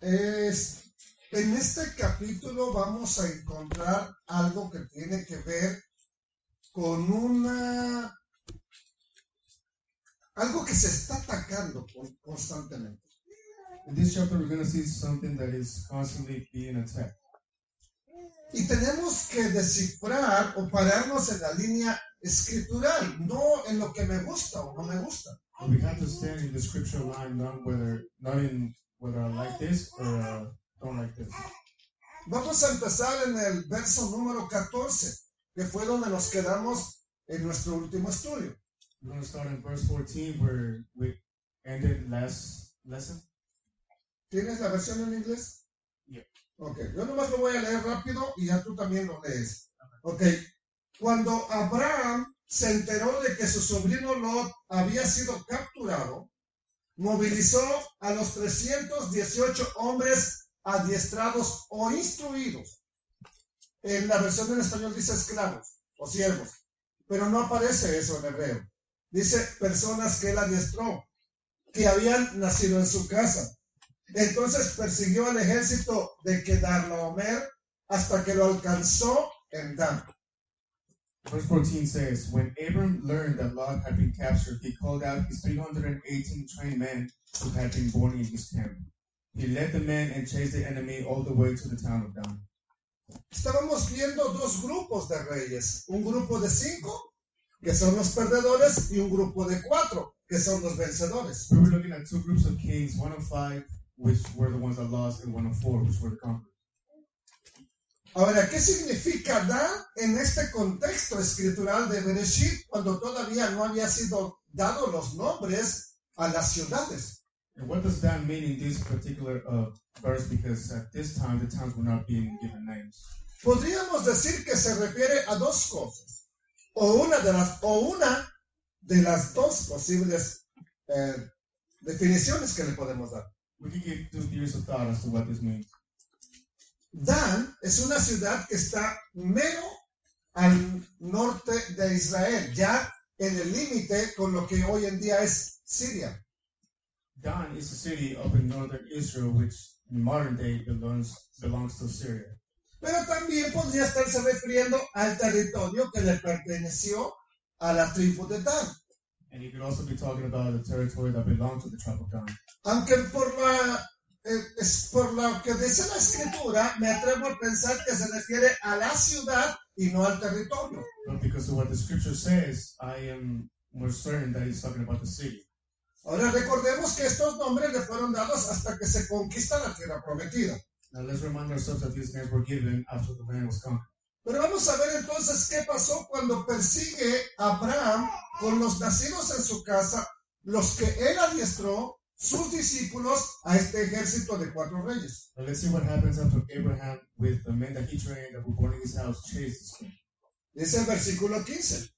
Es, en este capítulo vamos a encontrar algo que tiene que ver con una... algo que se está atacando con- constantemente. In this chapter, we're going to see something that is constantly being attacked. Y tenemos que descifrar o pararnos en la línea escritural, no en lo que me gusta o no me gusta. We have to stand in the scripture line, not whether, not in whether I like this or don't like this. Vamos a empezar en el verso número 14, que fue donde nos quedamos en nuestro último estudio. We're going to start in verse 14 where we ended last lesson. ¿Tienes la versión en inglés? Yeah. Ok, yo nomás lo voy a leer rápido y ya tú también lo lees. Ok, cuando Abraham se enteró de que su sobrino Lot había sido capturado, movilizó a los 318 hombres adiestrados o instruidos. En la versión en español dice esclavos o siervos, pero no aparece eso en hebreo. Dice personas que él adiestró, que habían nacido en su casa. Entonces persiguió al ejército de Kedarlaomer hasta que lo alcanzó en Dan. Verse 14 says, When Abram learned that Lot had been captured, he called out his 318 trained men who had been born in his camp. He led the men and chased the enemy all the way to the town of Dan. Estábamos viendo dos grupos de reyes, un grupo de cinco, que son los perdedores, y un grupo de cuatro, que son los vencedores. We were looking at two groups of kings, one of five, which were the ones that lost, and one of four, which were the conquerors. Ahora, ¿qué significa Dan en este contexto escritural de Bereshit cuando todavía no había sido dado los nombres a las ciudades? And what does that mean in this particular uh, verse? Because at this time, the towns were not being given names. Podríamos decir que se refiere a dos cosas, o una de las, o una de las dos posibles eh, definiciones que le podemos dar. We could give two theories of thought as to what this means. Dan es una ciudad que está mero al norte de Israel, ya en el límite con lo que hoy en día es Siria. Dan is a city up in northern Israel, which in modern day belongs belongs to Syria. Pero también podría estarse refiriendo al territorio que le perteneció a la tribu de Dan. And you could also be talking about the territory that belonged to the tribe of Dan. Aunque la eh, es por lo que dice la escritura, me atrevo a pensar que se refiere a la ciudad y no al territorio. But because of what the scripture says, I am more certain that he's talking about the city. Ahora recordemos que estos nombres le fueron dados hasta que se conquista la tierra prometida. Now let's remind ourselves that these names were given after the land was conquered. Pero vamos a ver entonces qué pasó cuando persigue a Abraham con los nacidos en su casa, los que él adiestró, sus discípulos, a este ejército de cuatro reyes. Now let's see what happens after Abraham, with the men that he trained that were born in his house, chased. Dice el versículo 15.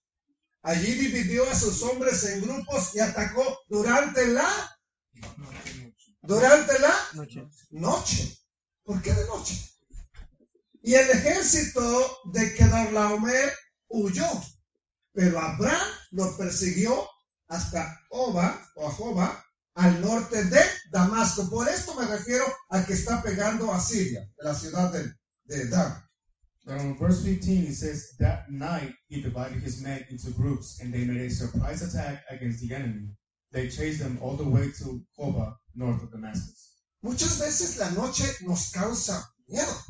Allí dividió a sus hombres en grupos y atacó durante la, durante la noche. ¿Por qué de noche? Y el ejército de Kedorlaomer huyó, pero Abraham lo persiguió hasta Oba o Ahoba, al norte de Damasco. Por esto me refiero a que está pegando a Siria, la ciudad de, de Dan. Now in verse 15, it says, That night he divided his men into groups, and they made a surprise attack against the enemy. They chased them all the way to Hoba, north of Damascus. Muchas veces la noche nos causa miedo.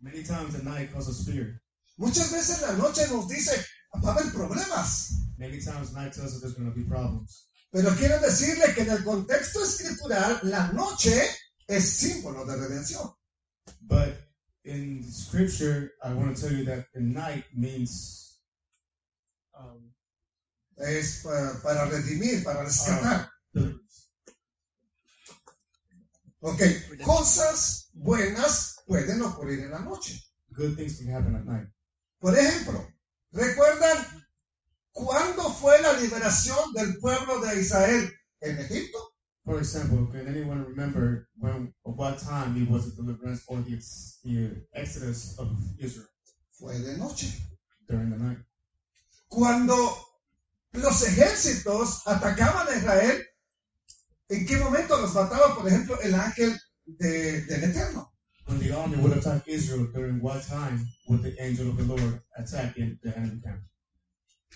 Many times the night causes fear. Muchas veces la noche nos dice, va a haber problemas. Many times night tells us there's going to be problems. Pero quiero decirle que en el contexto escritural, la noche es símbolo de redención. But in scripture, I want to tell you that the night means um, Es para, para redimir, para rescatar. deliverance. Ok, cosas buenas pueden ocurrir en la noche. Good things can happen at night. Por ejemplo, ¿recuerdan cuándo fue la liberación del pueblo de Israel en Egipto? For example, can anyone remember when, of what time it was the deliverance or the, the exodus of Israel Fue de noche. during the night? Cuando los ejércitos atacaban a Israel, ¿en qué momento los mataba, por ejemplo, el ángel de- del Eterno? When the army would attack Israel, during what time would the angel of the Lord attack in the enemy camp?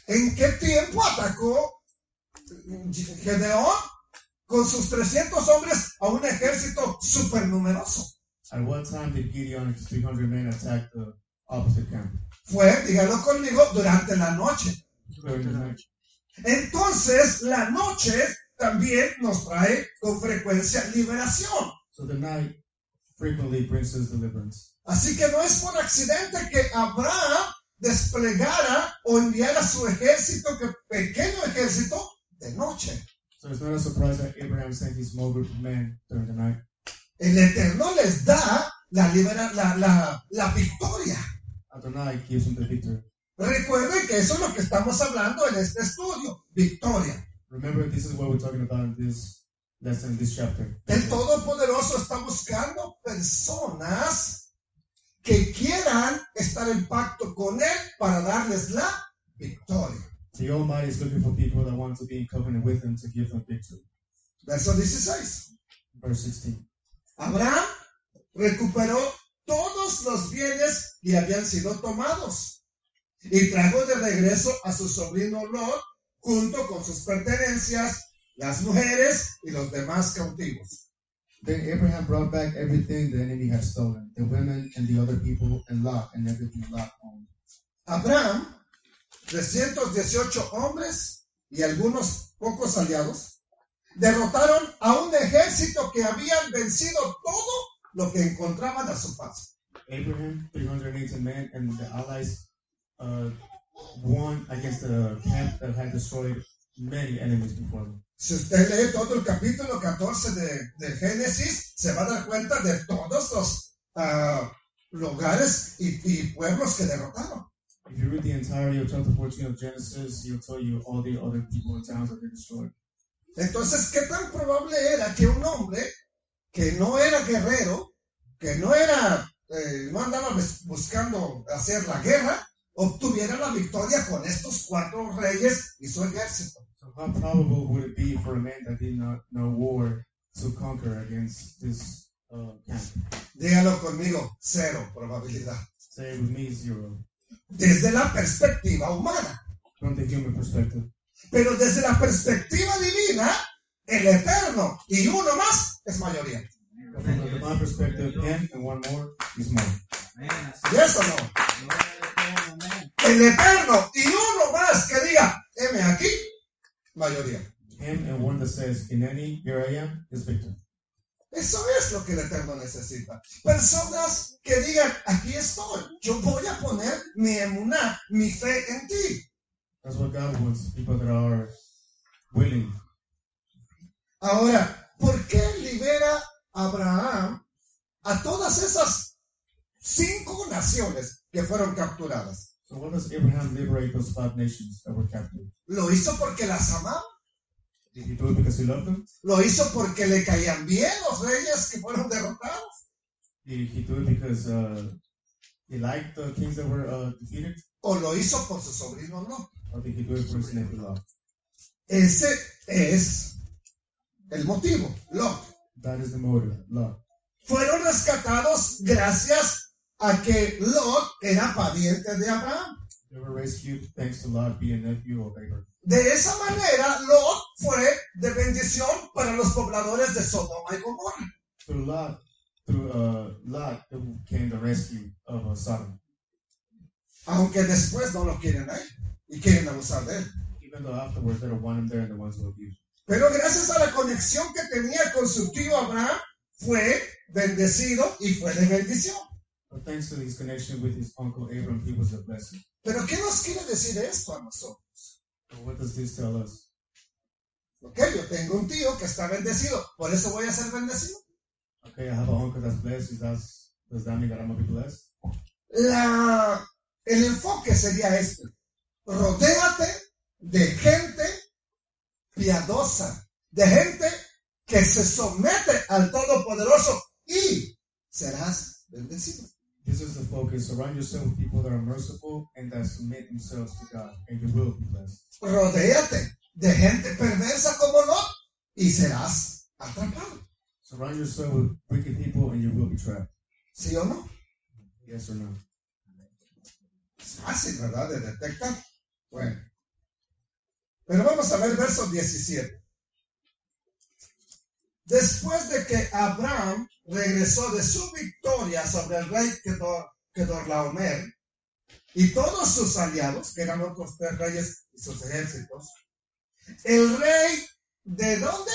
¿En qué tiempo atacó Gedeón con sus 300 hombres a un ejército supernumeroso? At what time did Gideon and his 300 men attack the opposite camp? Fue, dígalo conmigo, durante la noche. During the night. Entonces, la noche también nos trae con frecuencia liberación. So the night frequently brings us deliverance. Así que no es por accidente que Abraham desplegara o enviara su ejército, que pequeño ejército, de noche. So it's not a surprise that Abraham sent his small group of men during the night. El Eterno les da la, libera, la, la, la victoria. Adonai gives him the victory. Recuerden que eso es lo que estamos hablando en este estudio, victoria. Remember, this is what we're talking about in this lesson, this chapter. El Todopoderoso está buscando personas que quieran estar en pacto con Él para darles la victoria. The Almighty is looking for people that want to be in covenant with Him to give them victory. Verso 16. Verse 16. Abraham recuperó todos los bienes que habían sido tomados y trajo de regreso a su sobrino Lot junto con sus pertenencias, las mujeres y los demás cautivos. Then Abraham brought back everything the enemy had stolen, the women and the other people, and Lot and everything Lot owned. Abraham, 318 hombres y algunos pocos aliados, derrotaron a un ejército que habían vencido todo lo que encontraban a su paso. Abraham, 380 men, and the allies uh, won against the camp that had destroyed many enemies before them. Si usted lee todo el capítulo 14 de, de Génesis, se va a dar cuenta de todos los ah, lugares y, y pueblos que derrotaron. If you read the entirety of chapter 14 of Genesis, he'll tell you all the other people and towns that they destroyed. Entonces, ¿qué tan probable era que un hombre que no era guerrero, que no era, eh, no andaba bus- buscando hacer la guerra, obtuviera la victoria con estos cuatro reyes y su ejército? How probable would it be for a man that did not know war to conquer against this uh, camp? Dígalo conmigo, cero probabilidad. Say it with me, zero. Desde la perspectiva humana. From the human perspective. Pero desde la perspectiva divina, el eterno y uno más es mayoría. But from the divine perspective, him and one more is more. ¿Y eso no? El eterno y uno más que diga, heme aquí, mayoría. Him and one that says, In any, here I am, is victor. Eso es lo que el eterno necesita. Personas que digan, aquí estoy, yo voy a poner mi emuná, mi fe en ti. That's what God wants. People that are willing. Ahora, ¿por qué libera Abraham a todas esas cinco naciones que fueron capturadas? So why does Abraham liberate those five nations that were captive? ¿Lo hizo porque las amaba? Did he do it because he loved them? ¿Lo hizo porque le caían bien los reyes que fueron derrotados? Did he do it because uh, he liked the kings that were uh, defeated? ¿O lo hizo por su sobrino no? Or did he do it for his nephew Lot? Ese es el motivo. Lot. That is the motive, Lot. Fueron rescatados gracias a que Lot era pariente de Abraham. They were rescued thanks to Lot being nephew of Abraham. De esa manera, Lot fue de bendición para los pobladores de Sodoma y Gomorra. Through Lot, through uh, Lot came the rescue of uh, Sodom. Aunque después no lo quieren ahí y quieren abusar de él. Even though afterwards they don't want him there and the ones who abuse. Pero gracias a la conexión que tenía con su tío Abraham, fue bendecido y fue de bendición. But thanks to his connection with his uncle Abram, he was a blessing. Pero ¿qué nos quiere decir esto a nosotros? So what does this tell us? Ok, yo tengo un tío que está bendecido, por eso voy a ser bendecido. Okay, I have an uncle that's blessed. Is that, does that mean that I'm gonna be blessed? La, el enfoque sería este. Rodéate de gente piadosa, de gente que se somete al Todopoderoso y serás bendecido. This is the focus. Surround yourself with people that are merciful and that submit themselves to God, and you will be blessed. Rodéate de gente perversa como no y serás atrapado. Surround yourself with wicked people, and you will be trapped. ¿Sí o no? Yes or no? Es fácil, ¿verdad? De detectar. Bueno. Pero vamos a ver verso 17. Después de que Abraham regresó de su victoria sobre el rey Kedor, Kedorlaomer y todos sus aliados, que eran otros tres reyes y sus ejércitos, el rey de dónde?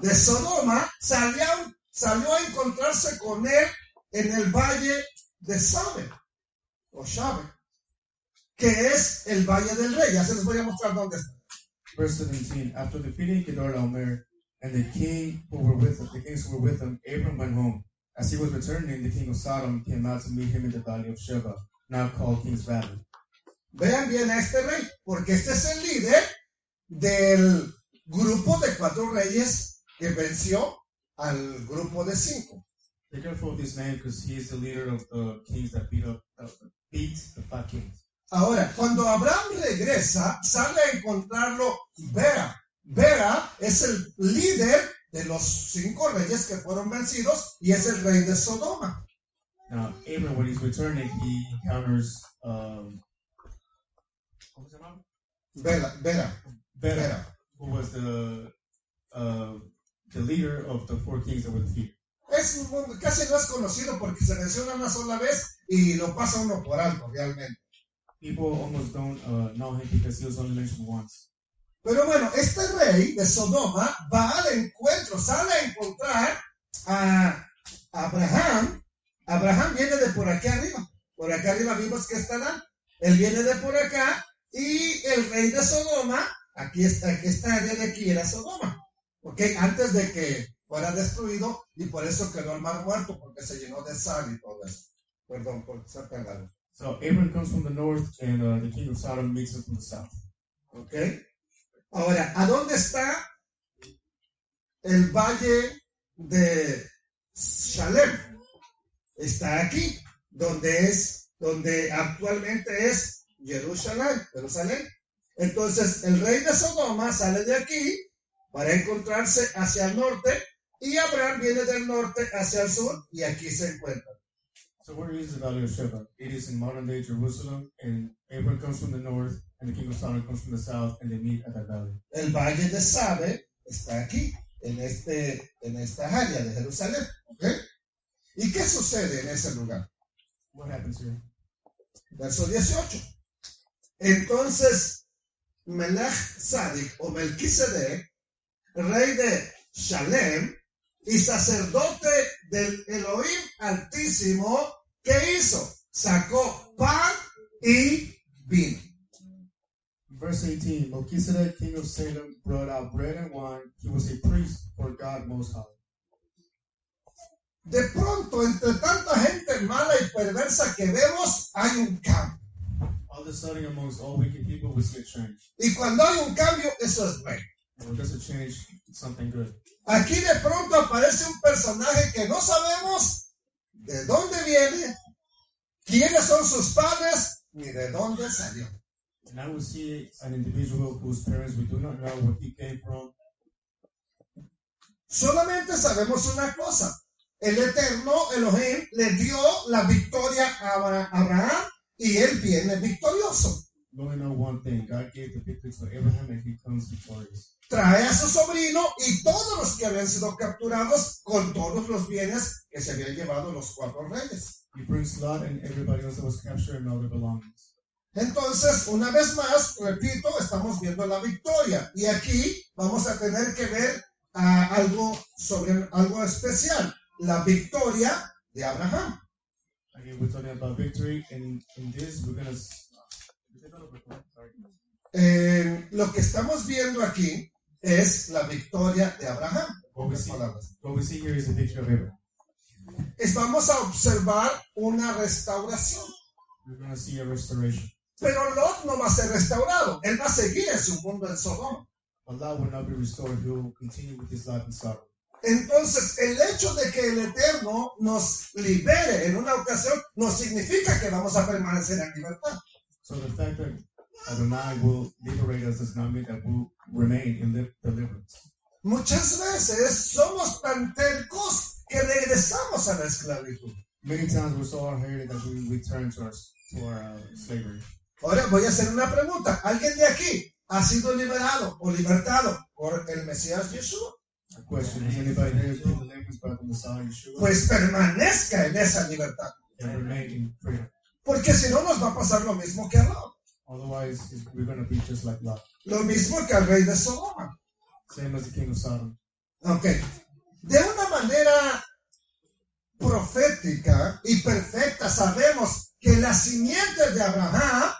De Sodoma salió, salió a encontrarse con él en el valle de Sabe, o Shabe, que es el valle del rey. Ya se les voy a mostrar dónde está. Verse 17. After defeating Kedorlaomer and the king who were with him, the kings who were with him, Abram went home. As he was returning, the king of Sodom came out to meet him in the valley of Sheba, now called King's Valley. Vean bien a este rey, porque este es el líder del grupo de cuatro reyes que venció al grupo de cinco. Be careful of this man because he is the leader of the kings that beat up, uh, beat the five kings. Ahora, cuando Abraham regresa, sale a encontrarlo Vera. Vera es el líder de los cinco reyes que fueron vencidos y es el rey de Sodoma. Now, Abram, when he's returning, he encounters um, ¿cómo se llama? Vera, Vera, Bera, Vera. who was the uh, the leader of the four kings that were defeated. Es, un- casi no es conocido porque se menciona una sola vez y lo pasa uno por alto realmente. People almost don't uh, know him because he was only mentioned once. Pero bueno, este rey de Sodoma va al encuentro, sale a encontrar a Abraham. Abraham viene de por aquí arriba. Por acá arriba vimos que estará. Él viene de por acá y el rey de Sodoma, aquí está, aquí esta área de aquí era Sodoma. ¿Ok? Antes de que fuera destruido y por eso quedó el mar muerto porque se llenó de sal y todo eso. Perdón por ser tan largo. So Abram comes from the north, and uh, the king of Sodom meets him from the south. ¿Ok? Ahora, ¿a dónde está el valle de Shalem? Está aquí, donde es, donde actualmente es Jerusalén, Jerusalén. Entonces, el rey de Sodoma sale de aquí para encontrarse hacia el norte y Abraham viene del norte hacia el sur y aquí se encuentra. So where is the valley of Sheba? It is in modern day Jerusalem, and Abram comes from the north, and the king of Sodom comes from the south, and they meet at that valley. El valle de Sabe está aquí, en, este, en esta área de Jerusalén. ¿Y qué sucede en ese lugar? What happens here? Verso 18. Entonces, Melech Sadik o Melquisedec, rey de Shalem y sacerdote del Elohim Altísimo, ¿qué hizo? Sacó pan y vino. Verse 18 Melchizedek, king of Salem, brought out bread and wine. He was a priest for God Most High. De pronto, entre tanta gente mala y perversa que vemos, hay un cambio. All of a sudden, amongst all wicked people, we see a change. Y cuando hay un cambio, eso es bueno. When there's a change, it's something good. Aquí de pronto aparece un personaje que no sabemos de dónde viene, quiénes son sus padres, ni de dónde salió. And I will see an individual whose parents we do not know where he came from. Solamente sabemos una cosa. El eterno Elohim le dio la victoria a Abra- Abraham y él viene victorioso. Trae a su sobrino y todos los que habían sido capturados con todos los bienes que se habían llevado los cuatro reyes. He brings Lot and everybody else that was captured and all their belongings. Entonces, una vez más, repito, estamos viendo la victoria. Y aquí vamos a tener que ver ah, algo sobre algo especial. La victoria de Abraham. Again, we're talking about victory, and in this, we're gonna. Eh, lo que estamos viendo aquí es la victoria de Abraham. What we, see, palabras. what we see here is a picture of Abraham. Vamos a observar una restauración. We're going to see a restoration. Pero Lot no va a ser restaurado. Él va a seguir en su mundo en Sodoma. But Lot will not be restored. He will continue with his life in sorrow. Entonces, el hecho de que el Eterno nos libere en una ocasión no significa que vamos a permanecer en libertad. So the fact that Adonai will liberate us does not mean that we'll remain in li- deliverance. Muchas veces somos tan tercos que regresamos a la esclavitud. Many times we're so hard-headed that we return to our, to our uh, slavery. Ahora voy a hacer una pregunta. ¿Alguien de aquí ha sido liberado o libertado por el Mesías Yeshua? Messiah Yeshua? Pues permanezca en esa libertad. Porque si no nos va a pasar lo mismo que a Lot. Otherwise, it's- we're going to be just like Lot. Lo mismo que al rey de Sodoma. Same as the king of Sodom. Ok. De una manera profética y perfecta sabemos que la simiente de Abraham,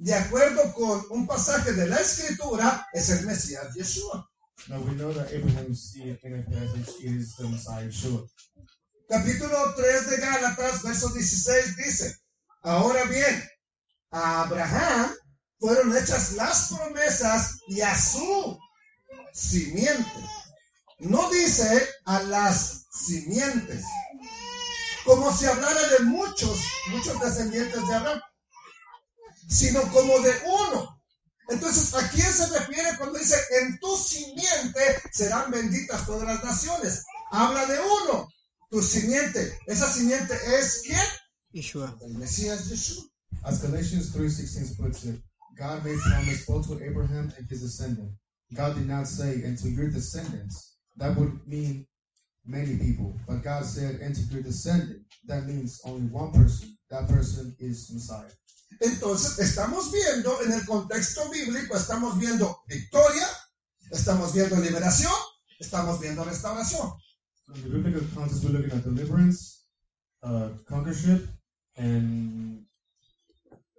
de acuerdo con un pasaje de la escritura, es el Mesías Yeshua. Now we know that Abraham's seed in a passage is the Messiah Yeshua. Capítulo 3 de Gálatas, verso 16 dice, ahora bien, a Abraham fueron hechas las promesas y a su simiente. No dice a las simientes, como si hablara de muchos, muchos descendientes de Abraham, sino como de uno. Entonces, ¿a quién se refiere cuando dice, en tu simiente serán benditas todas las naciones? Habla de uno, tu simiente. Esa simiente es quién? Yeshua. El Mesías Yeshua. As Galatians 3.16 puts it, God made promise both to Abraham and his descendant. God did not say, and to your descendants. That would mean many people. But God said, and to your descendant. That means only one person. That person is Messiah. Entonces, estamos viendo en el contexto bíblico, estamos viendo victoria, estamos viendo liberación, estamos viendo restauración. So in the biblical context, we're looking at deliverance, uh, conquerorship, and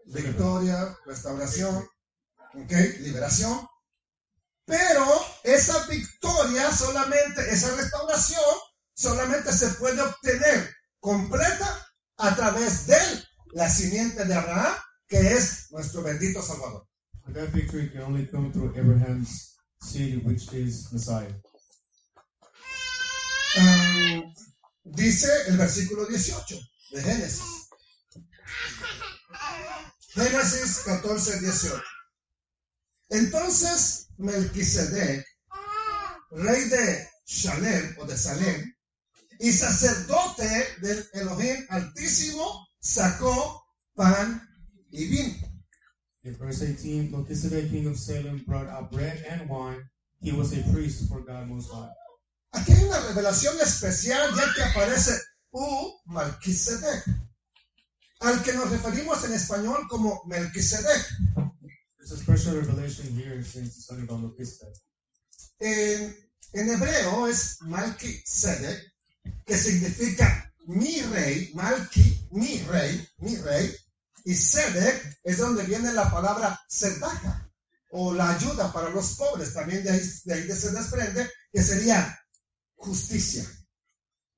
Victoria, restauración, ¿ok? Liberación. Pero esa victoria solamente, esa restauración solamente se puede obtener completa a través de la simiente de Abraham, que es nuestro bendito Salvador. And that victory can only come through Abraham's seed, which is Messiah. Ah, dice el versículo 18 de Génesis. Génesis 14, 18. Entonces Melquisedec, rey de Shalem o de Salem, y sacerdote del Elohim Altísimo, sacó pan y vino. In verse 18, Melchizedek, king of Salem, brought out bread and wine. He was a priest for God Most High. Aquí hay una revelación especial ya que aparece U Melquisedec, al que nos referimos en español como Melquisedec. There's a special revelation here since it's talking about Melchizedek. En, en hebreo es Malkisedec, que significa mi rey, Malki, mi rey, mi rey, y Sedek es donde viene la palabra Sedaka, o la ayuda para los pobres, también de ahí, de ahí se desprende, que sería justicia.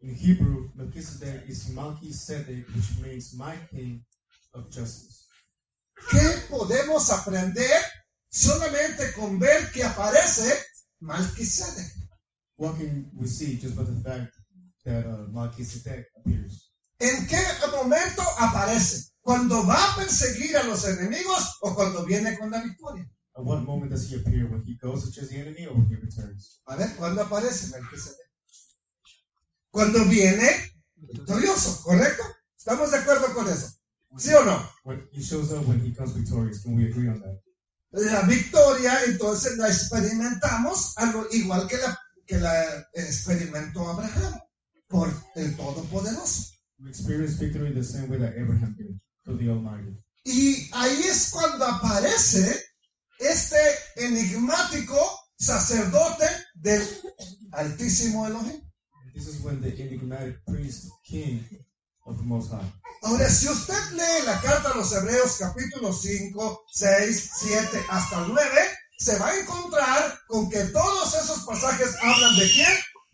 In Hebrew, Melchizedek is Melchizedek, which means my king of justice. ¿Qué podemos aprender solamente con ver que aparece Malkisedec? What can we see just by the fact that uh, Melchizedek appears? ¿En qué momento aparece? ¿Cuando va a perseguir a los enemigos o cuando viene con la victoria? At what moment does he appear? When he goes to chase the enemy or when he returns? A ver, ¿cuándo aparece Melquisedec? Cuando viene victorioso, ¿correcto? ¿Estamos de acuerdo con eso? ¿Sí o no? When he shows up when he comes victorious. Can we agree on that? La victoria entonces la experimentamos a lo- igual que la, que la experimentó Abraham por el Todopoderoso. We experience victory the same way that Abraham did through the Almighty. Y ahí es cuando aparece este enigmático sacerdote del Altísimo Elohim. This is when the enigmatic priest, king of the Most High. Ahora, si usted lee la carta a los Hebreos capítulo 5, 6, 7 hasta el 9, se va a encontrar con que todos esos pasajes hablan de quién?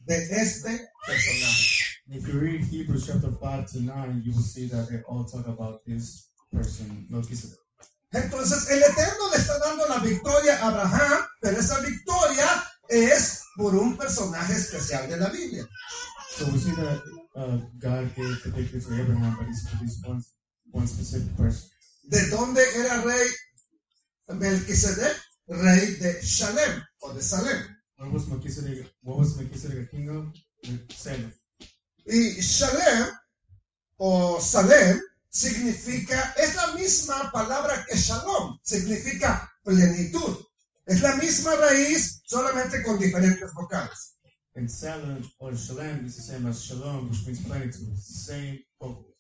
De este personaje. If you read Hebrews chapter 5 to 9, you will see that they all talk about this person, Melchizedek. Entonces el Eterno le está dando la victoria a Abraham, pero esa victoria es por un personaje especial de la Biblia. So we see that uh, God gave the victory to Abraham, but it's for this one, one specific person. ¿De dónde era rey Melquisedec? Rey de Shalem o de Salem. Salem. Y Shalem o Salem significa, es la misma palabra que Shalom, significa plenitud. Es la misma raíz, solamente con diferentes vocales. And Salem or Shalem is the same as Shalom, which means plenitude. It's the same focus.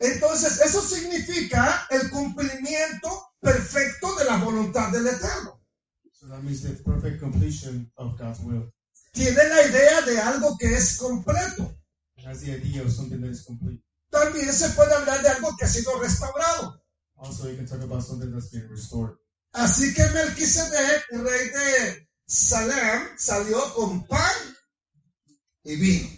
Entonces, eso significa el cumplimiento perfecto de la voluntad del Eterno. So that means the perfect completion of God's will. Tiene la idea de algo que es completo. It has the idea of something that is complete. También se puede hablar de algo que ha sido restaurado. Also, you can talk about something that's been restored. Así que Melquisedec, rey de Salem, salió con pan y vino.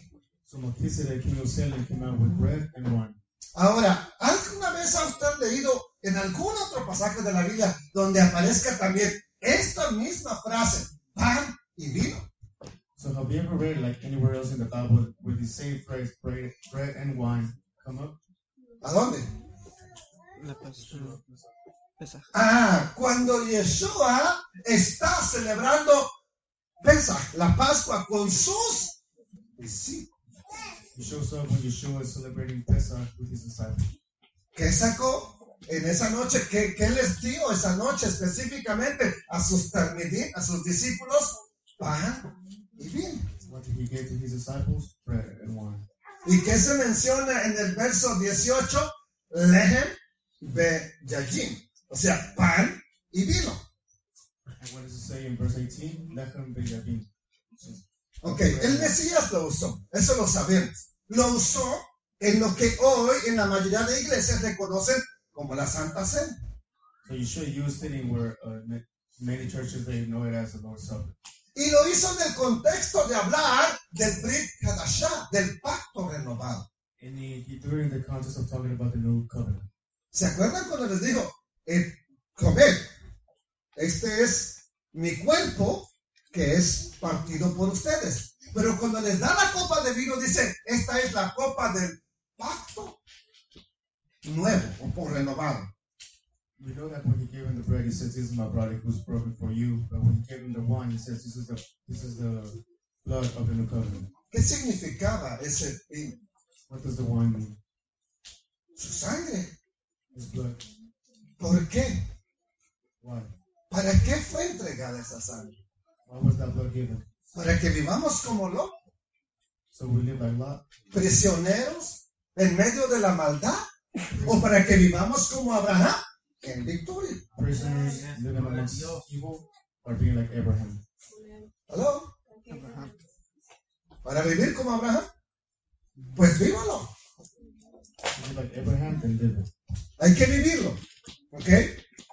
So Melchizedek, king of Salem, came out with bread and wine. Ahora, ¿alguna vez ha usted leído en algún otro pasaje de la Biblia donde aparezca también esta misma frase, pan y vino? So have you ever read like anywhere else in the Bible where the same phrase bread, bread and wine come up? ¿A dónde? La Pascua. Pesaj. Ah, cuando Yeshua está celebrando Pesach, la Pascua, con sus discípulos. He shows up when Yeshua is celebrating Pesach with his disciples. ¿Qué sacó en esa noche? ¿Qué, qué les dio esa noche específicamente a sus, talmidim, a sus discípulos? Pan y vino. ¿Y qué se menciona en el verso 18? Lehem be yajim. O sea, pan y vino. And what does it say in verse 18? Lechem beyabim. Ok, el Mesías lo usó, eso lo sabemos. Lo usó en lo que hoy en la mayoría de iglesias le conocen como la Santa Cena. So Yeshua used it in where uh, ma- many churches they know it as the Lord's Supper. Y lo hizo en el contexto de hablar del Brit Hadashah, del pacto renovado. And he, he threw it in the context of talking about the new covenant. ¿Se acuerdan cuando les dijo, eh, comed, este es mi cuerpo que es partido por ustedes? Pero cuando les da la copa de vino, dice, esta es la copa del pacto nuevo o por renovado. We know that when he gave him the bread, he says, "This is my body, who's broken for you." But when he gave him the wine, he says, "This is the this is the blood of the new covenant." ¿Qué significaba ese vino? What does the wine mean? Su sangre. His blood. ¿Por qué? Why? ¿Para qué fue entregada esa sangre? Why was that blood given? ¿Para que vivamos como locos, So we live like Lot, prisioneros en medio de la maldad? ¿O para que vivamos como Abraham en victoria? prisoners living amongst evil, or being like Abraham. ¿Aló? Abraham. ¿Para vivir como Abraham? Pues vívalo. Like Abraham, then. Hay que vivirlo. ¿Ok?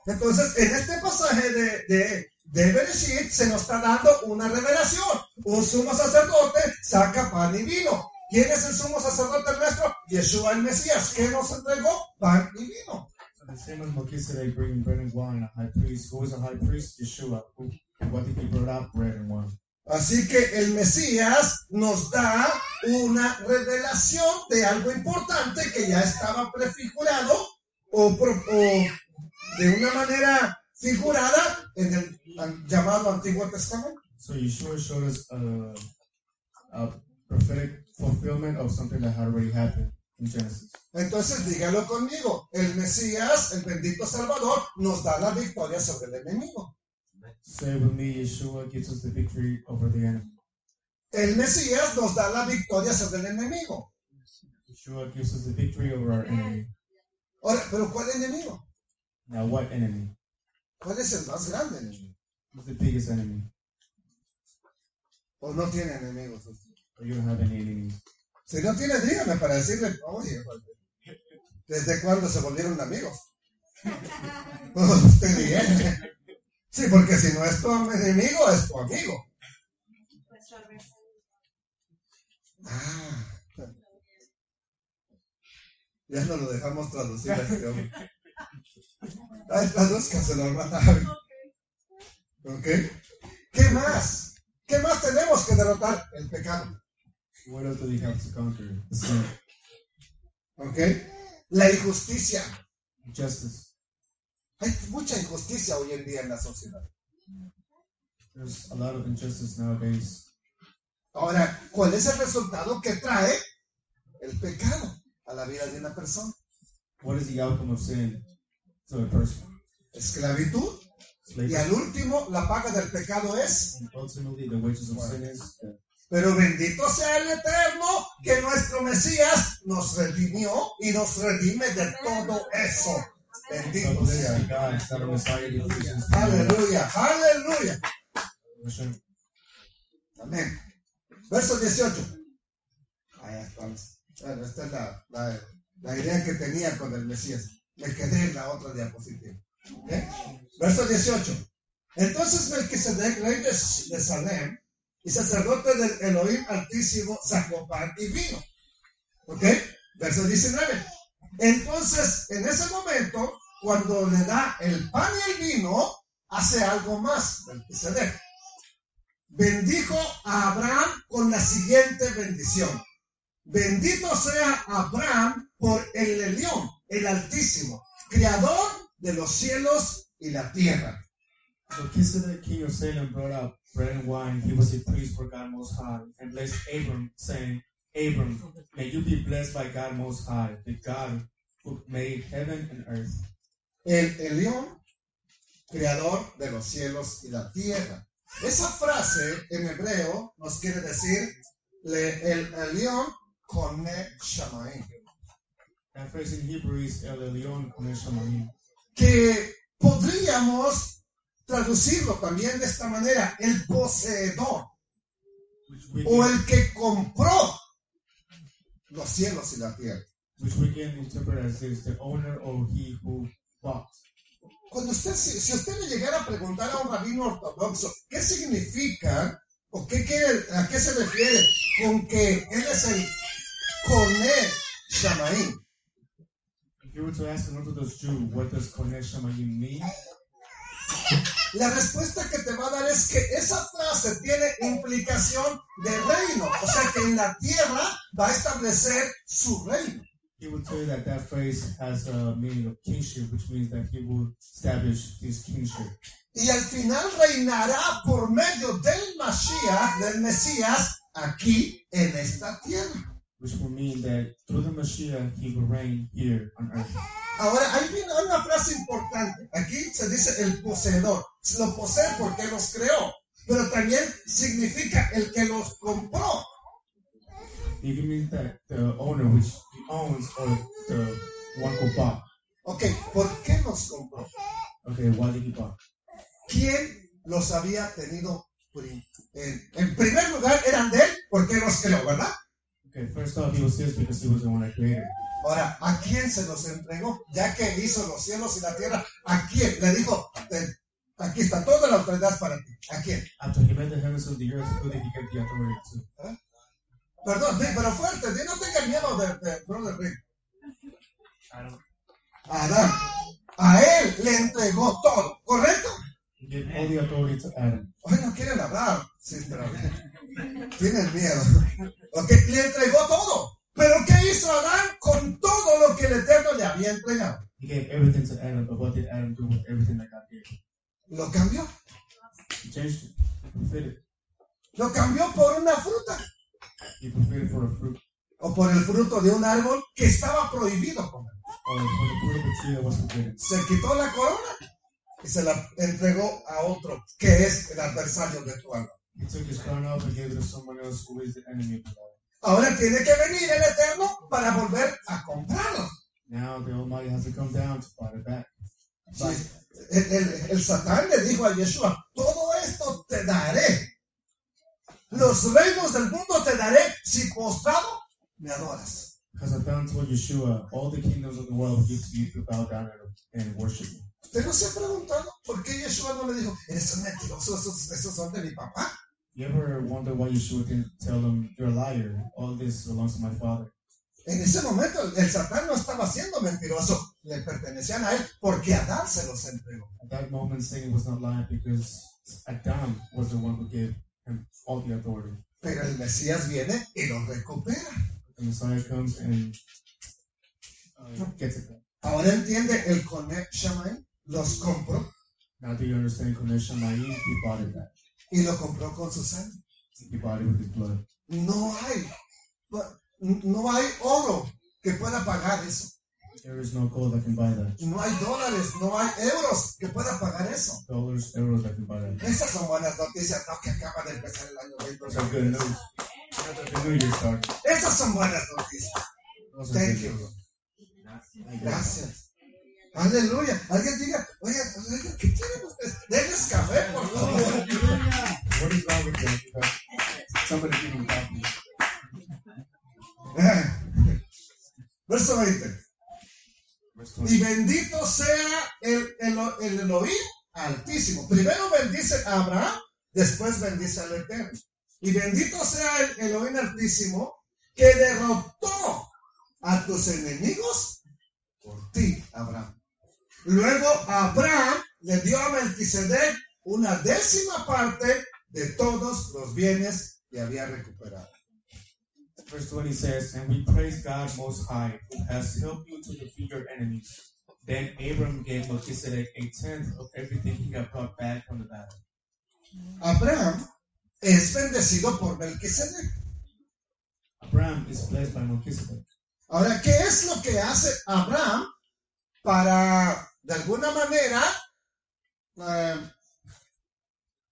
Entonces, en este pasaje de, de, de Bereshit se nos está dando una revelación. Un sumo sacerdote saca pan y vino. ¿Quién es el sumo sacerdote nuestro? Yeshua el Mesías. ¿Qué nos entregó? Pan y vino. So the same as Melchizedek bringing bread and wine, a high priest. Who is a high priest? Yeshua. What did he brought out? Bread and wine. Así que el Mesías nos da una revelación de algo importante que ya estaba prefigurado o, pro- o de una manera figurada en el llamado Antiguo Testamento. So Yeshua showed us a, a prophetic fulfillment of something that had already happened in Genesis. Entonces dígalo conmigo, el Mesías, el bendito Salvador, nos da la victoria sobre el enemigo. Say with me, Yeshua gives us the victory over the enemy. El Mesías nos da la victoria sobre el enemigo. Yeshua gives us the victory over our enemy. Ahora, pero ¿cuál enemigo? Now, what enemy? ¿Cuál es el más grande enemigo? Who's the biggest enemy? ¿O no tiene enemigos? usted? Don't have any enemies? Si no tiene, dígame para decirle, oye, ¿desde cuándo se volvieron amigos? Usted dígame. Sí, porque si no es tu enemigo, es tu amigo. Ah. Ya no lo dejamos traducir a este hombre. Ay, tradúzcaselo, hermana. ¿Ok? ¿Qué más? ¿Qué más tenemos que derrotar? El pecado. What else do we have to conquer? The sin, ¿Ok? La injusticia. justice. Hay mucha injusticia hoy en día en la sociedad. There's a lot of injustice nowadays. Ahora, ¿cuál es el resultado que trae el pecado a la vida de una persona? What is the outcome of sin to a person? Esclavitud. Y Slavery. al último, la paga del pecado es. And ultimately, the wages of sin is death. Pero bendito sea el Eterno que nuestro Mesías nos redimió y nos redime de todo eso. So Bendito sea. Aleluya, aleluya. Amén. Verso 18. Ahí estamos. Bueno, esta es la, la- la idea que tenía con el Mesías. Me quedé en la otra diapositiva. ¿Ok? Verso 18. Entonces Melquisedec, rey de, de Salem y sacerdote del Elohim Altísimo, sacó pan y vino. ¿Ok? Verso 19. Entonces, en ese momento, cuando le da el pan y el vino, hace algo más Melquisedec bendijo a Abraham con la siguiente bendición. Bendito sea Abraham por el Elión, el Altísimo, creador de los cielos y la tierra. Bread and wine. He was a priest for God Most High, and blessed Abram, saying, Abram, may you be blessed by God Most High, the God who made heaven and earth. El Elión, creador de los cielos y la tierra. Esa frase en hebreo nos quiere decir le- el Elión Kone Shamaim. That phrase in Hebrew is El Elyon Konesh Shamaim. que podríamos traducirlo también de esta manera, el poseedor o el que compró los cielos y la tierra. which we can interpret as this, the owner or he who bought. Cuando usted, si, si usted le llegara a preguntar a un rabino ortodoxo qué significa o qué quiere, a qué se refiere con que él es el Kone Shamaim, If you were to ask an Orthodox Jew, what does Konesh Shamaim mean? La respuesta que te va a dar es que esa frase tiene implicación de reino, o sea que en la tierra va a establecer su reino. He would tell you that that phrase has a meaning of kingship, which means that he will establish his kingship. y al final reinará por medio del Mashiach, del Mesías, aquí en esta tierra. which will mean that through the Mashiach he will reign here on earth. Ahora, viene una frase importante. Aquí se dice el poseedor. Lo posee porque los creó, pero también significa el que los compró. It can mean that the owner, which he owns, or the one who bought. Ok, ¿por qué los compró? Okay, why did he buy? ¿Quién los había tenido? En, en primer lugar, eran de él porque los creó, ¿verdad? Okay, first off, he was his because he was the one that created. Ahora, ¿a quién se los entregó? Ya que hizo los cielos y la tierra, ¿a quién? Le dijo, "Ten, aquí está toda la autoridad para ti. ¿A quién? After he made the heavens and the earth, who did he give the authority to? Perdón, sí, pero fuerte, sí, no tengan miedo de, de Brother Rick. Adán. A él le entregó todo, ¿correcto? He gave all the authority to Adam. Hoy no quieren hablar, sí, pero tienen miedo. Ok, le entregó todo. Pero ¿qué hizo Adán con todo lo que el Eterno le había entregado? He gave everything to Adam, but what did Adam do with everything that God gave? Lo cambió. He changed it. He. Lo cambió por una fruta He it for a fruit, o por el fruto de un árbol que estaba prohibido comer. Se quitó la corona y se la entregó a otro que es el adversario de tu alma. He took his crown off and gave it to someone else who is the enemy of the Lord. Ahora tiene que venir el Eterno para volver a comprarlo. Now the Almighty has to come down to buy it back. El, el- el Satán le dijo a Yeshua, todo esto te daré. Los reinos del mundo te daré si postrado me adoras. Told Yeshua, all the kingdoms of the world give to you to bow down and, and worship me. ¿Usted no se ha preguntado por qué Yeshua no le dijo, eres un mentiroso, esos, esos son de mi papá? You ever wonder why Yeshua didn't tell them, You're a liar, all this belongs to my father? En ese momento el Satán no estaba siendo mentiroso, le pertenecían a él porque Adán se los entregó. At that moment, Satan was not lying because Adam was the one who gave him all the authority. Pero el Mesías viene y los recupera. The Messiah comes and uh, gets it back. Ahora entiende el Shammai, los compró Now do you understand Konesh Shamayim? He bought it back. Y lo compró con su sangre. No hay, no hay oro que pueda pagar eso. There is no gold that can buy that. No hay dólares, no hay euros que pueda pagar eso. Dollars, euros that can buy that. Esas son buenas noticias, no que acaba de empezar el año Those are good 2020. news. The new year started. Esas son buenas noticias. Thank you. Gracias. Aleluya. Alguien diga, oye, ¿qué tienen ustedes? Denles café, por favor. Coffee. Verso 20. Verse Y 20. bendito sea el, el, el Elohim altísimo. Primero bendice a Abraham, después bendice al Eterno. Y bendito sea el Elohim altísimo que derrotó a tus enemigos por ti, Abraham. Luego Abraham le dio a Melquisedec una décima parte de todos los bienes que había recuperado. Verse 20 says, And we praise God Most High, who has helped you to defeat your enemies. Then Abram gave Melchizedek a tenth of everything he had brought back from the battle. Abraham es bendecido por Melquisedec. Abraham is blessed by Melchizedek. Ahora, ¿qué es lo que hace Abraham para, de alguna manera, eh,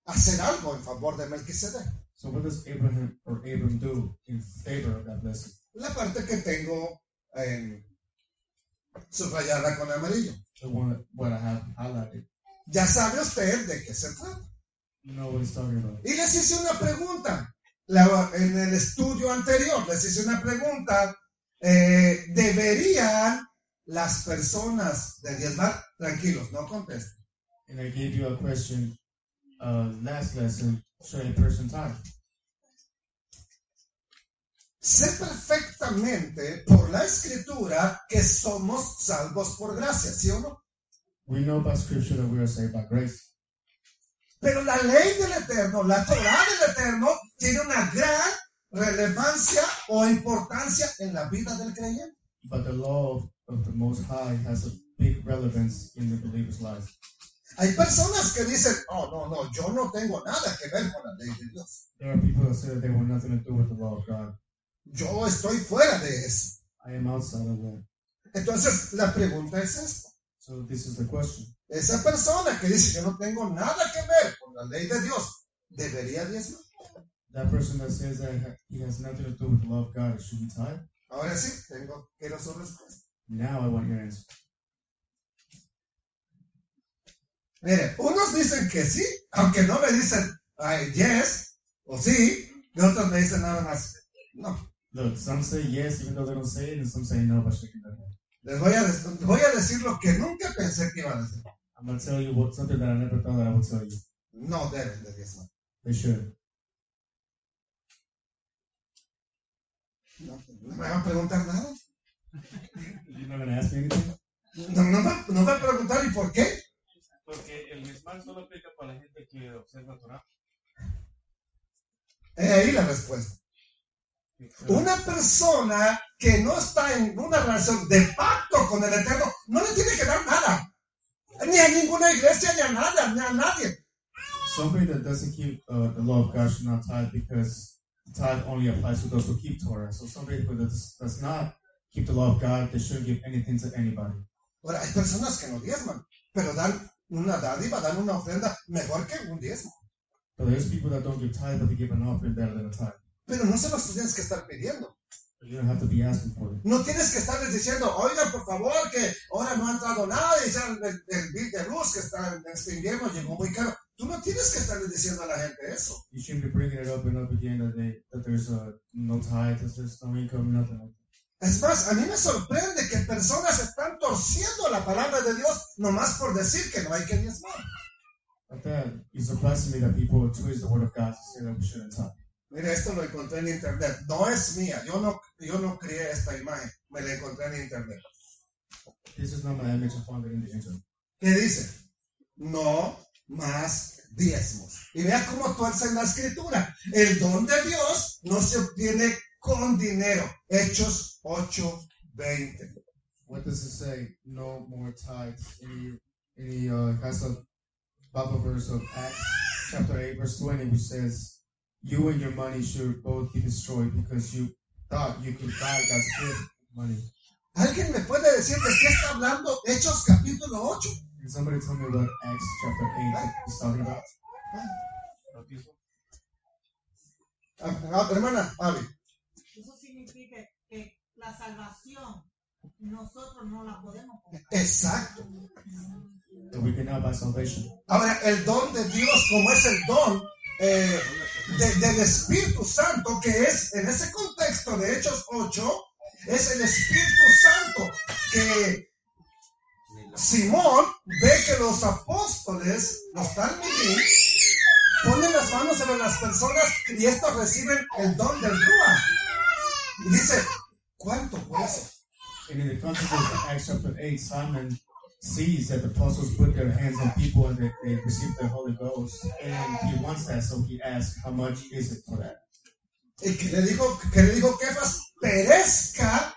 hacer algo en favor de Melquisedec? So what does Abraham or Abram do in favor of that blessing? La parte que tengo en, subrayada con amarillo. The one that, what I have highlighted. Ya sabe usted de qué se trata. Know what he's talking about. Y les hice una pregunta. La- en el estudio anterior les hice una pregunta. eh, ¿Deberían las personas de diezmar? Tranquilos, no contesten. And I gave you a question uh, last lesson. Should a person tithe? Sé perfectamente por la escritura que somos salvos por gracia, ¿sí o no? We know by scripture that we are saved by grace. Pero la ley del Eterno, la Torah del Eterno, tiene una gran relevancia o importancia en la vida del creyente. But the law of, the Most High has a big relevance in the believer's life. Hay personas que dicen, oh, no, no, yo no tengo nada que ver con la ley de Dios. There are people that say that they want nothing to do with the law of God. Yo estoy fuera de eso. I am outside of that. Entonces, la pregunta es esta. So this is the question. Esa persona que dice, yo no tengo nada que ver con la ley de Dios, ¿debería diezmar? That person that says that ha- he has nothing to do with the law of God, should he tithe? Ahora sí, tengo, quiero su respuesta. Now I want your answer. Mire, unos dicen que sí, aunque no me dicen ay, yes o sí, y otros me dicen nada más no. Look, some say yes even though they don't say it, and some say no by shaking their head. Les voy a, voy a decir lo que nunca pensé que iba a decir. I'm gonna tell you what something that I never thought that I would tell you. No deben de diezmar. They should. No, no me van a preguntar nada. No, no, me, no me van a preguntar ¿y por qué? Porque el mismal solo aplica para la gente que observa Torah. He ahí la respuesta. Una persona que no está en una relación de pacto con el Eterno no le tiene que dar nada. Ni a ninguna iglesia, ni a nada, ni a nadie. Somebody that doesn't keep uh, the law of God should not tithe because the tithe only applies to those who keep Torah. So somebody who does, does not keep the law of God, they shouldn't give anything to anybody. Ahora, hay personas que no diezman, pero dan una dádiva, dan una ofrenda mejor que un diezmo. But there's people that don't give tithe, but they give an offering better than a tithe. Pero no se los tienes que estar pidiendo. You don't have to be asking for it. No tienes que estarles diciendo, oigan, por favor, que ahora no ha entrado nada y ya el, el, bill de luz que está este invierno llegó muy caro. Tú no tienes que estarles diciendo a la gente eso. You shouldn't be bringing it up and up again that, they, that there's uh, no tithe, there's no income, nothing like that. Es más, a mí me sorprende que personas están torciendo la palabra de Dios nomás por decir que no hay que diezmar. Mire, esto lo encontré en internet. No es mía. Yo no, yo no creé esta imagen. Me la encontré en internet. This is not my image. I found it in the internet. ¿Qué dice? No más diezmos. Y vea cómo tuerce en la escritura. El don de Dios no se obtiene con dinero. Hechos 8:20. What does it say? No more tithes. Any, any, uh, has a Bible verse of Acts chapter 8, verse 20, which says, You and your money should both be destroyed because you thought you could buy God's gift with money. ¿Alguien me puede decir de qué está hablando Hechos capítulo 8? Can somebody tell me what Acts chapter 8 is talking about? Ah, ah, hermana, Abby. Eso significa que la salvación nosotros no la podemos comprar. Exacto. Ahora, el don de Dios, como es el don eh, de- del Espíritu Santo, que es en ese contexto de Hechos 8, es el Espíritu Santo que Simón ve que los apóstoles, los talmidim, ponen las manos sobre las personas y estos reciben el don del Ruach. Y dice, ¿cuánto eso? And in the context of Acts chapter 8, Simon sees that the apostles put their hands on people and they, they receive the Holy Ghost. And he wants that, so he asks, How much is it for that? Y que le dijo, que le dijo Kefas, perezca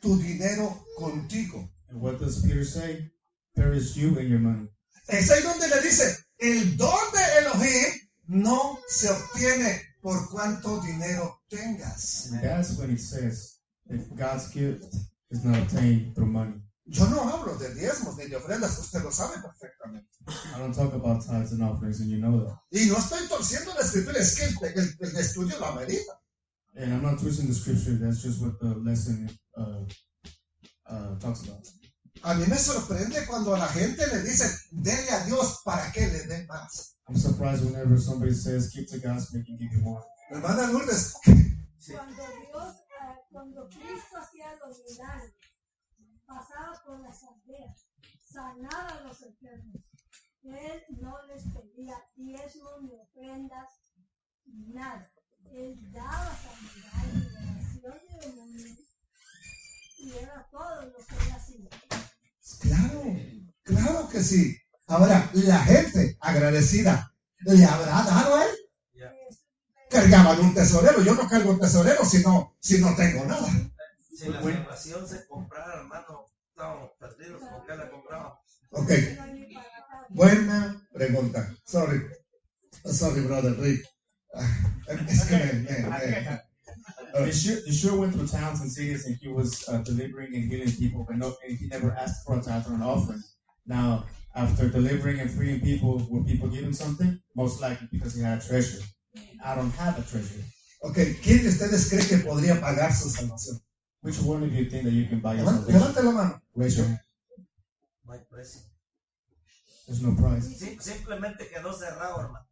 tu dinero contigo. And what does Peter say? Perish you and your money. Es ahí donde le dice, el don de Elohim no se obtiene por cuánto dinero tengas. And that's when he says that God's gift is not obtained through money. Yo no hablo de diezmos ni de ofrendas, usted lo sabe perfectamente. I don't talk about tithes and offerings, and you know that. Y no estoy torciendo la escritura, es que el, el- el estudio lo amerita. And I'm not twisting the scripture, that's just what the lesson uh, uh, talks about. A mí me sorprende cuando a la gente le dice, dele a Dios para que le dé más. I'm surprised whenever somebody says, Give to God so he can give you more. Hermana Lourdes, Cuando Dios, cuando Cristo hacía los milagros, pasaba por las aldeas, sanaba a los enfermos. Él no les pedía diezmos ni ofrendas, nada. Él daba sanidad y liberación de demonios. Y era todo lo que él hacía. claro, claro que sí. Ahora, la gente agradecida, ¿le habrá dado a él? Cargaban un tesorero, yo no cargo un tesorero si no, si no tengo nada. Si la salvación se comprara, hermano, estamos perdidos. ¿Por qué la compramos? Ok, No hay ni para acá. buena pregunta. Sorry, sorry, brother Rick. Es que me, me- me- Yeshua, Yeshua went through towns and cities and he was uh, delivering and healing people, but no, and he never asked for a tithe or an offering. Now, after delivering and freeing people, will people give him something? Most likely because he had a treasure. I don't have a treasure. Ok, ¿quién de ustedes cree que podría pagar su salvación? Which one of you think that you can buy your salvation? levante la mano. Raise your hand. Hay precio. There's no price. Sim- simplemente quedó cerrado, hermano.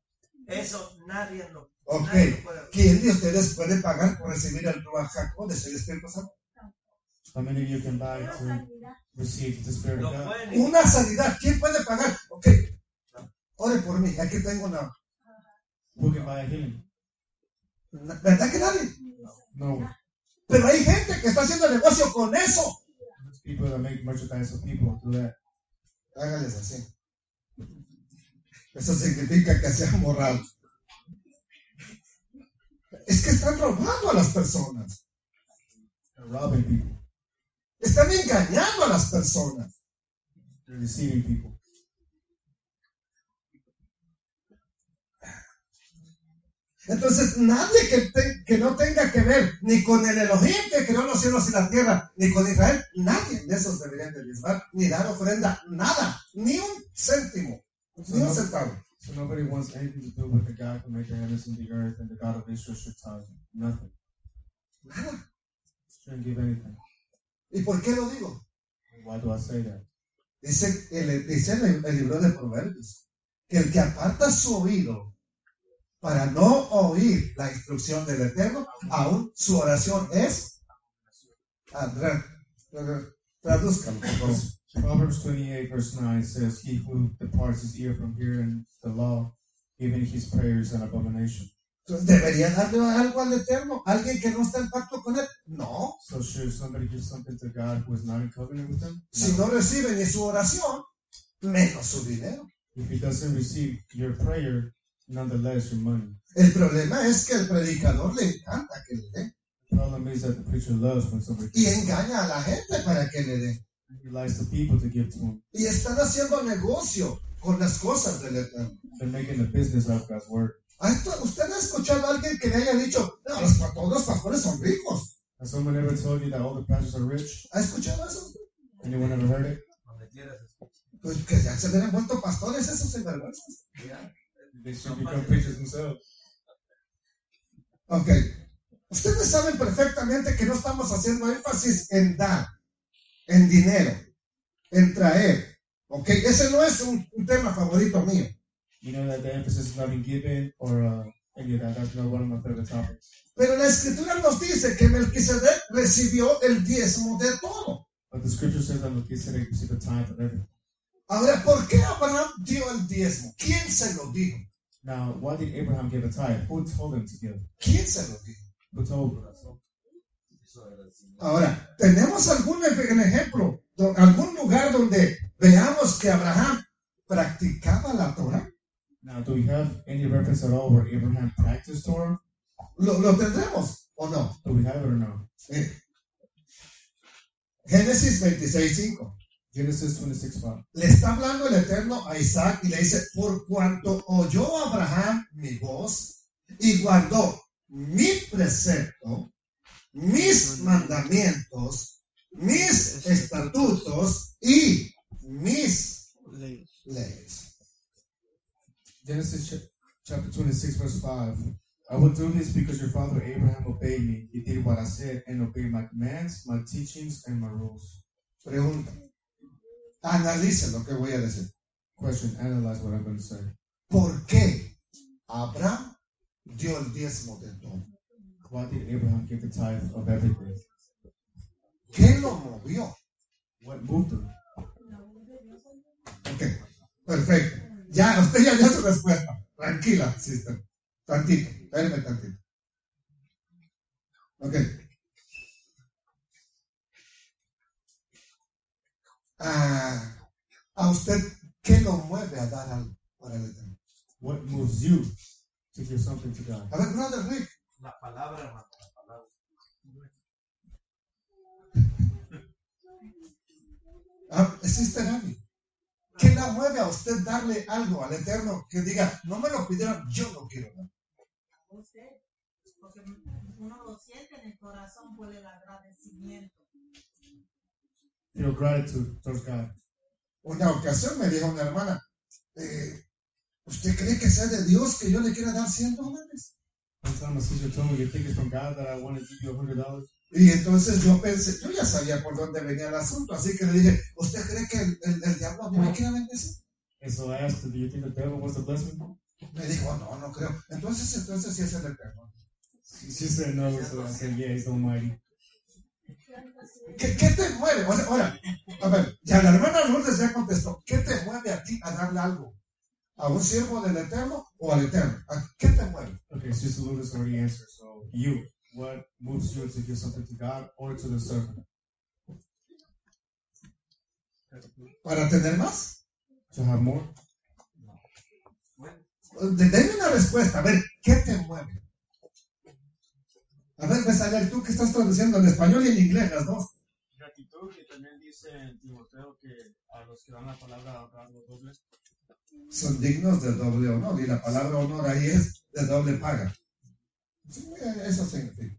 Eso nadie lo, Ok, nadie lo puede ¿quién de ustedes puede pagar por recibir el Ruach HaKodesh, el Espíritu Santo? How many of you can buy to receive the Spirit of God? Una sanidad, ¿quién puede pagar? Ok, ore por mí, aquí tengo una... Who can buy a healing? ¿Verdad que nadie? No. Pero hay gente que está haciendo negocio con eso. There's people that make merchandise of people do that. Hágales así. Eso significa que se han borrado. Es que están robando a las personas. They're robbing people. Están engañando a las personas. They're deceiving people. Entonces, nadie que, te- que no tenga que ver ni con el Elohim que creó los cielos y la tierra, ni con Israel, nadie de esos deberían de diezmar, ni dar ofrenda, nada, ni un céntimo, ni un centavo. So nobody wants anything to do with the God who made the heavens and the earth and the God of Israel should tithe. Nothing. Nada. Shouldn't give anything. ¿Y por qué lo digo? Why do I say that? Dice, el, dice el, el libro de Proverbios que el que aparta su oído para no oír la instrucción del Eterno, aún su oración es. Tra- tra- tradúzcalo, por favor. Proverbs 28 verse 9 says, He who departs his ear from hearing the law, even his prayers an abomination. Entonces, ¿Debería darle algo al Eterno? ¿Alguien que no está en pacto con Él? No. So should somebody give something to God who is not in covenant with him? Si no recibe ni su oración, menos su dinero. If he doesn't receive your prayer. El problema es que el predicador le encanta que le dé The problem is that the preacher loves when somebody y engaña a la gente para que le dé. he likes the people to give to him. Y están haciendo negocio con las cosas del Eterno. They're making a business out of God's word. ¿Ha esto- ¿Usted ha escuchado a alguien que le haya dicho, no, los, todos los pastores son ricos? Has someone ever told you that all the pastors are rich? ¿Ha escuchado eso? Anyone ever heard it? Pues que ya se hubieran vuelto pastores esos sinvergüenzas. They should become preachers themselves. Ok. Ustedes saben perfectamente que no estamos haciendo énfasis en dar, en dinero, en traer. Ok. Ese no es un, un tema favorito mío. You know that the emphasis is not in giving or uh, any of that. That's not one of my favorite topics. Pero la escritura nos dice que Melquisedec recibió el diezmo de todo. But the scripture says that Melchizedek received a tithe of everything. Ahora, ¿por qué Abraham dio el diezmo? ¿Quién se lo dijo? Now, why did Abraham give a tithe? Who told him to give? ¿Quién se lo dijo? Who told him? Eso era el Señor. Ahora, ¿tenemos algún ejemplo, algún lugar donde veamos que Abraham practicaba la Torah? Now, do we have any reference at all where Abraham practiced Torah? ¿Lo, lo tendremos o no? Do we have it or no? Eh, Génesis 26.5. Genesis 26 5. Le está hablando el Eterno a Isaac y le dice, por cuanto oyó Abraham mi voz y guardó mi precepto, mis mandamientos, mis estatutos y mis Leyes. Genesis ch- chapter 26, verse 5. I will do this because your father Abraham obeyed me. He did what I said and obeyed my commands, my teachings, and my rules. Pregunta. Analice lo que voy a decir. Question Analyze what I'm going to say. ¿Por qué Abraham dio el diezmo de todo? Why did Abraham give the tithe of everything? ¿Qué lo movió? What moved him? Ok, perfecto. Ya, usted ya dio su respuesta. Tranquila, sister. Tantito, espérame tantito. Ok. Ah, ¿A usted qué lo mueve a dar algo para el Eterno? What moves you to give something to God? A ver, brother Rick, La palabra, hermano, la palabra. ah, sister ¿qué la mueve a usted darle algo al Eterno que diga, no me lo pidieron, yo lo quiero dar? Usted, porque uno lo siente en el corazón por el agradecimiento. Feel gratitude towards God. Una ocasión me dijo una hermana, eh, ¿usted cree que sea de Dios que yo le quiera dar 100 dólares? One time a sister told me, You think it's from God that I want to give you a hundred dollars? Y entonces yo pensé, yo ya sabía por dónde venía el asunto, así que le dije, ¿usted cree que el, el- el diablo me bendecir? And so I asked her, Do you think the devil wants to bless me? Me dijo, no, no creo. Entonces, entonces sí es el eterno. She said no, so I said, Yeah, he's almighty. ¿Qué, qué te mueve? Ahora, a ver, ya la hermana Lourdes ya contestó, ¿qué te mueve a ti a darle algo? ¿A un siervo del eterno o al eterno? ¿A ¿Qué te mueve? Okay, Sister Lourdes already answered. So you, what moves you to give something to God or to the servant? ¿Para tener más? To have more? Bueno, De- Denme una respuesta, a ver, ¿qué te mueve? A ver, Besalel, tú que estás traduciendo en español y en inglés las dos. Gratitud, que también dice en Timoteo que a los que dan la palabra algo doble. Son dignos de doble honor y la palabra honor ahí es de doble paga. Eso significa.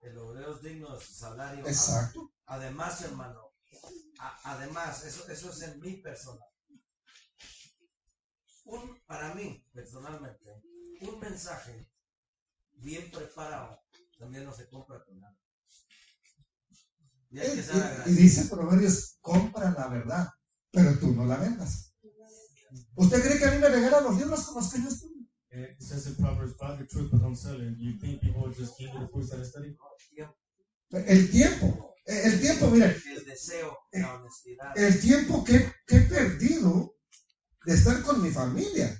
el obrero es digno de su salario. Exacto. Además, hermano, a- además, eso, eso es en mi persona. Un, para mí, personalmente, un mensaje bien preparado también no se compra con nada. Y hay que Y, ser y- dice Proverbios, compra la verdad, pero tú no la vendas. ¿Usted cree que a mí me regalan los libros con los que yo estudio? And it says in Proverbs, buy the truth but don't sell it. You think people would just give you the books that I study? El tiempo, el tiempo, mire, El deseo, la honestidad. El tiempo que, que he perdido de estar con mi familia.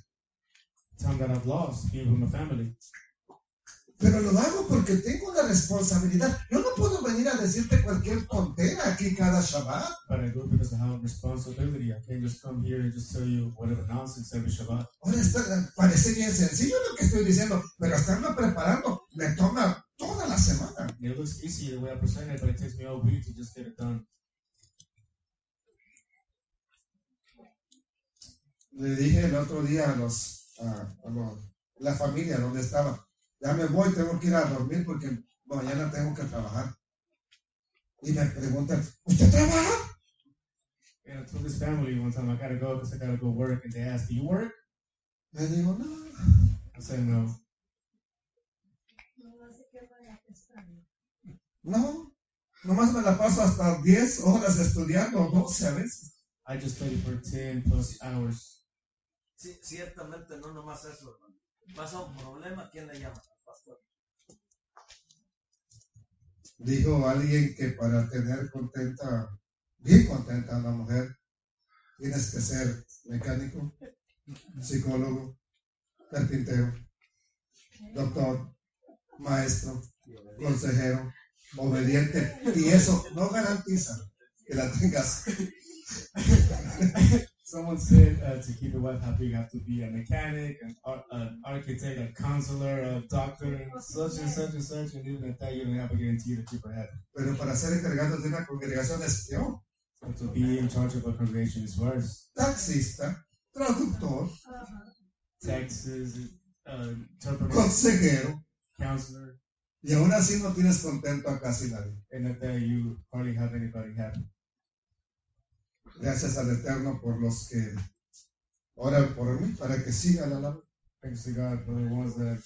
Time that I've lost being with my family. Pero lo hago porque tengo una responsabilidad. Yo no puedo venir a decirte cualquier tontera aquí cada Shabbat. But I do it because I have a responsibility. I can't just come here and just tell you whatever nonsense every Shabbat. Ahora está- parece bien sencillo lo que estoy diciendo, pero estarme preparando me toma toda la semana. It looks easy the way I present it, but it takes me all week to just get it done. Le dije el otro día a los, a, a los- la familia donde estaba, ya me voy, tengo que ir a dormir porque mañana tengo que trabajar. Y me preguntan, ¿usted trabaja? And I told this family one time I gotta go because I gotta go work, and they asked, "Do you work?" Le digo, no. I said, "No." No nomás me la paso hasta 10 horas estudiando, 12 a veces. I just study for 10 plus hours. Sí, ciertamente no nomás eso. Pasa un problema, ¿quién le llama? Al pastor. Dijo alguien que para tener contenta, bien contenta a una mujer, tienes que ser mecánico, psicólogo, carpintero, doctor, maestro, consejero, obediente. Y eso no garantiza que la tengas. Someone said uh, to keep your wife happy, you have to be a mechanic, an, ar- an architect, a counselor, a doctor, and such and such and such. And even at that, you don't have a guarantee to keep her happy. Pero para ser encargado de una congregación es peor. But to be in charge of a congregation is worse. Taxista, traductor, Ajá. Taxes, uh, interpreter, consejero. counselor, Y aún así no tienes contento a casi nadie. and at that, you hardly have anybody happy. Gracias al Eterno por los que oran por mí para que siga la labor. Thanks to God for the ones that.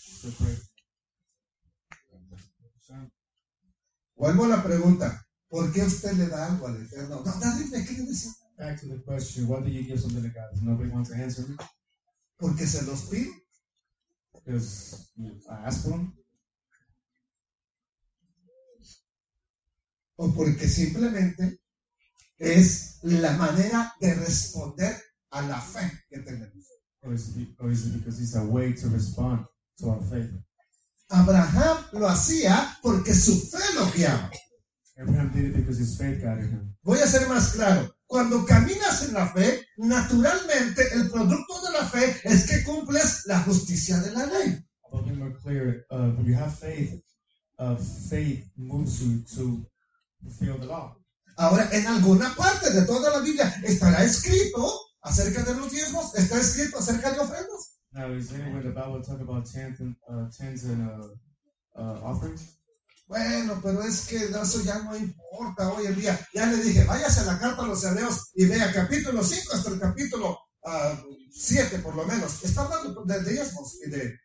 Vuelvo a la pregunta. ¿Por qué usted le da algo al Eterno? No. Back to the question, why do you give something to God? Does nobody want to answer me? Porque se los pido. Because I ask for them? O porque simplemente es la manera de responder a la fe que tenemos. Or is, it, or is it because it's a way to respond to our faith? Abraham lo hacía porque su fe lo guiaba. Abraham did it because his faith guided him. Voy a ser más claro. Cuando caminas en la fe, naturalmente el producto de la fe es que cumples la justicia de la ley. I'll be more clear. Uh, when you have faith, uh, faith moves you to fulfill the law. Ahora, en alguna parte de toda la Biblia estará escrito acerca de los diezmos, está escrito acerca de ofrendas. Now, is there anywhere the Bible talk about tens and uh, tens and uh, uh, offerings? Bueno, pero es que eso ya no importa hoy en día. Ya le dije, váyase a la carta a los hebreos y vea capítulo 5 hasta el capítulo 7 por lo menos. Está hablando de diezmos y de,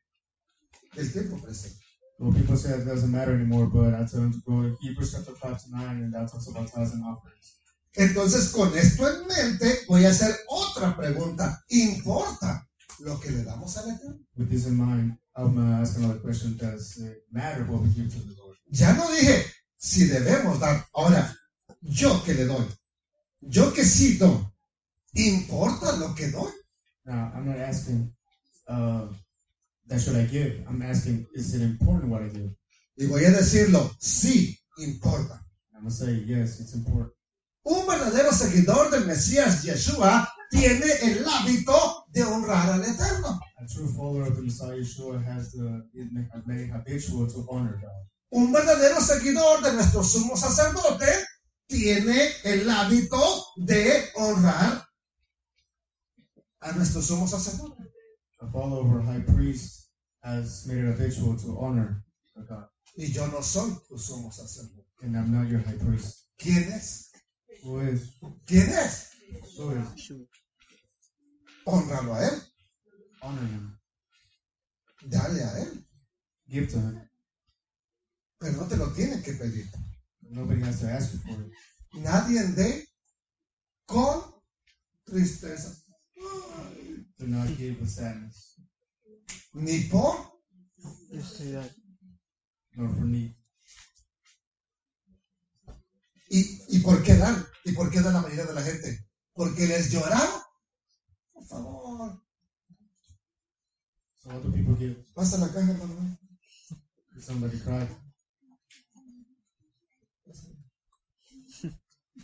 del tiempo presente. Well, people say it doesn't matter anymore, but I tell them to go to Hebrews chapter 5 to 9, and that talks about tithes and offerings. Entonces, con esto en mente, voy a hacer otra pregunta. ¿Importa lo que le damos al Eterno? With this in mind, I'm going to ask another question. Does it matter what we give to the Lord? Ya no dije si debemos dar. Ahora, yo que le doy. Yo que sí doy. ¿Importa lo que doy? Now, I'm not asking, uh, that should I give? I'm asking, is it important what I give? Y voy a decirlo, sí importa. I'm going to say, yes, it's important. Un verdadero seguidor del Mesías Yeshua tiene el hábito de honrar al Eterno. A true follower of the Messiah Yeshua has the, made habitual to honor God. Un verdadero seguidor de nuestro sumo sacerdote tiene el hábito de honrar a nuestro sumo sacerdote. A follower high priest has made it habitual to honor God. Y yo no soy tu sumo sacerdote. And I'm not your high priest. ¿Quién es? Who is? ¿Quién es? Who is? Honralo a él. Honor him. Dale a él. Give to him. Pero no te lo tiene que pedir. Nobody has to ask you for it. Nadie dé con tristeza. Give with sadness, Ni por Necesidad. nor for need. ¿Y, ¿Y por qué dan? ¿Y por qué dan la mayoría de la gente? ¿Porque les lloraron? Por favor, So what do people give? pasa la caja, hermano. Somebody cried.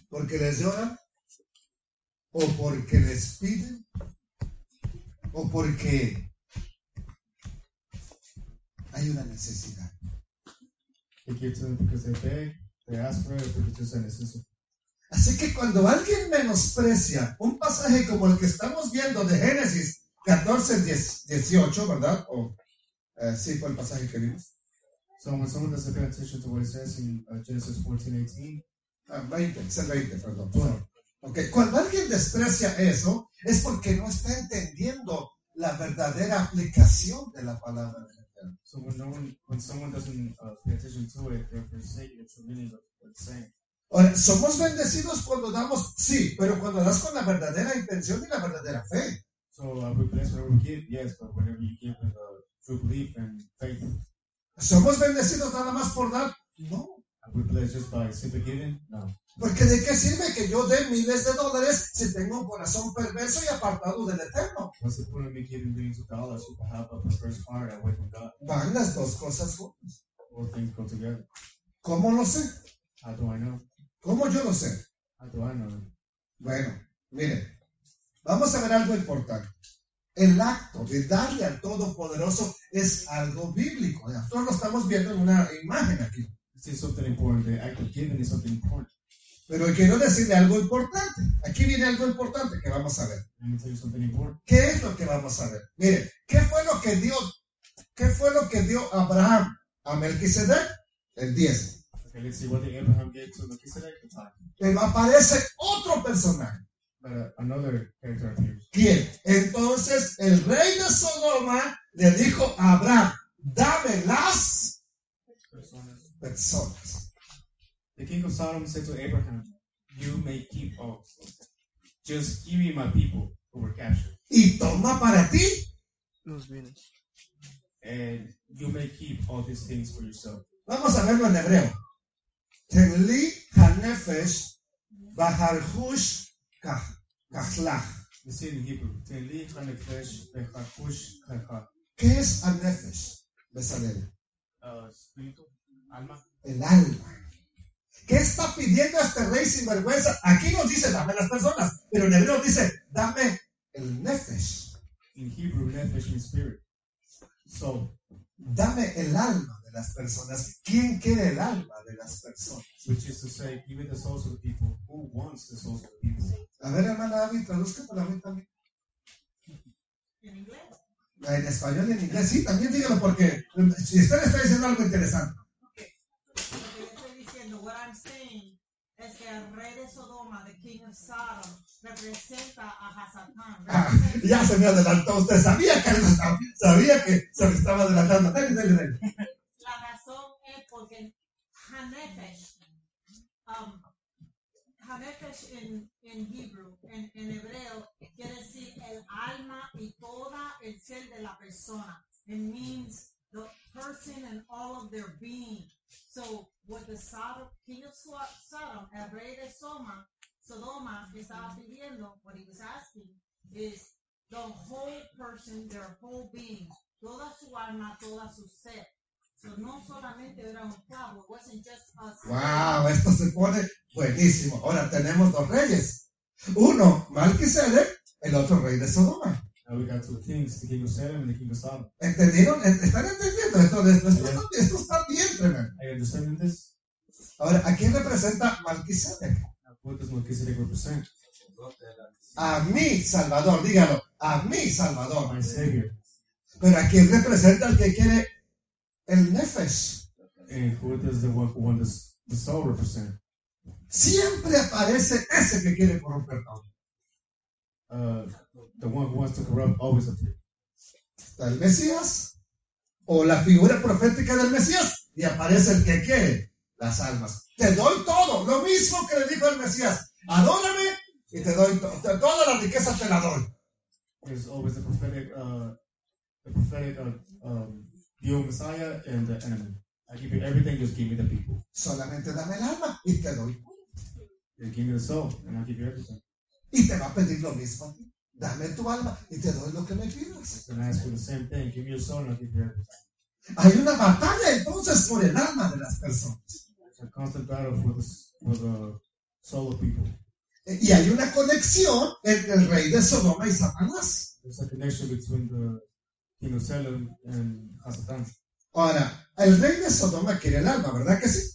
¿Porque les lloran? ¿O porque les piden? o porque hay una necesidad. Así que cuando alguien menosprecia un pasaje como el que estamos viendo de Génesis 14, 18, ¿verdad? O, sí, fue pasaje que vimos. So when someone doesn't pay attention to what it says in Genesis 14, 18, 20, perdón. Okay. Cuando alguien desprecia eso, es porque no está entendiendo la verdadera aplicación de la palabra de Dios. Somos bendecidos cuando damos, sí, pero cuando das con la verdadera intención y la verdadera fe. Somos bendecidos nada más por dar, no. No. Porque de qué sirve que yo dé miles de dólares si tengo un corazón perverso y apartado del Eterno. Van las dos cosas juntas. ¿Cómo lo sé? How do I know? ¿Cómo yo lo sé? Bueno, miren, vamos a ver algo importante. El acto de darle al Todopoderoso es algo bíblico. Nosotros lo estamos viendo en una imagen aquí. Is something important. The act of giving is something important. Pero quiero decirle algo importante. Aquí viene algo importante que vamos a ver. ¿Qué es lo que vamos a ver? Miren, ¿qué fue lo que dio, qué fue lo que dio Abraham a Melquisedec? El 10. Okay, let's see what the Abraham gave to Melchizedek at the time. Pero aparece otro personaje. ¿Quién? Entonces el rey de Sodoma le dijo a Abraham, dame las personas. But so the king of Sodom said to Abraham, You may keep all. Just give me my people who were captured, Y toma para ti. Los bienes. and you may keep all these things for yourself. Vamos a verlo en hebreo. Tenli hanefesh baharhush kachlach. Let's see in Hebrew. Tenli hanefesh bechakush kacha. ¿Qué es hanefesh? Besalel. Uh, espíritu, alma. El alma. ¿Qué está pidiendo este rey sin vergüenza? Aquí nos dice, dame las personas, pero en hebreo dice, dame el nefesh, In Hebrew, nefesh means spirit. So, dame el alma de las personas. ¿Quién quiere el alma de las personas? which is to say, give me the souls of the people. Who wants the souls of the people? A ver, hermana David, traduzca para mí también. En inglés. En español y en inglés, sí, también dígalo porque si usted está diciendo algo interesante. Lo que yo estoy diciendo, what I'm saying, es que el rey de Sodoma, the king of Sodom, representa a Hasatán. Ah, ya se me adelantó usted, sabía que, sabía que se me estaba adelantando. Dale, dale, dale. La razón es porque Hanefesh, um, Hanefesh en, en Hebrew, en, en hebreo, quiere decir el alma y toda el ser de la persona. It means the person and all of their being. So, what the Sodom, king of Sodom, el rey de Soma, Sodoma, estaba pidiendo, what he was asking, is the whole person, their whole being, toda su alma, toda su ser. So, no solamente era un pueblo, it wasn't just us. Wow, esto se pone buenísimo. Ahora tenemos dos reyes. Uno, Malquisedec, el otro rey de Sodoma. Now we got two kings, the king of Salem and the king of Sodom. ¿Entendieron? ¿Están entendiendo? Esto, esto, está bien tremendo. Are you understanding this? Ahora, ¿a quién representa Malquisedec? Now, what does Melchizedek represent? A mi Salvador, dígalo. A mi Salvador. My Savior. Pero ¿a quién representa el que quiere el Nefesh? And who does the one who the soul represent? Siempre aparece ese que quiere corromper todo. Uh, the one who wants to corrupt always el Mesías o la figura profética del Mesías y aparece el que quiere las almas. Te doy todo, lo mismo que le dijo el Mesías. Adórame y te doy to- te- toda la riqueza te la doy. There's always the prophetic, uh, the prophetic, uh, um, Messiah and the enemy. I give you everything, just give me the people. Solamente dame el alma y te doy. They give me the soul, and I'll give you everything. Y te va a pedir lo mismo a ti. Dame tu alma y te doy lo que me pidas. Hay una batalla entonces por el alma de las personas. For the for the soul of people. Y hay una conexión entre el rey de Sodoma y Satanás. There's a connection between the king of Salem and Hasatan. Ahora, el rey de Sodoma quiere el alma, ¿verdad que sí?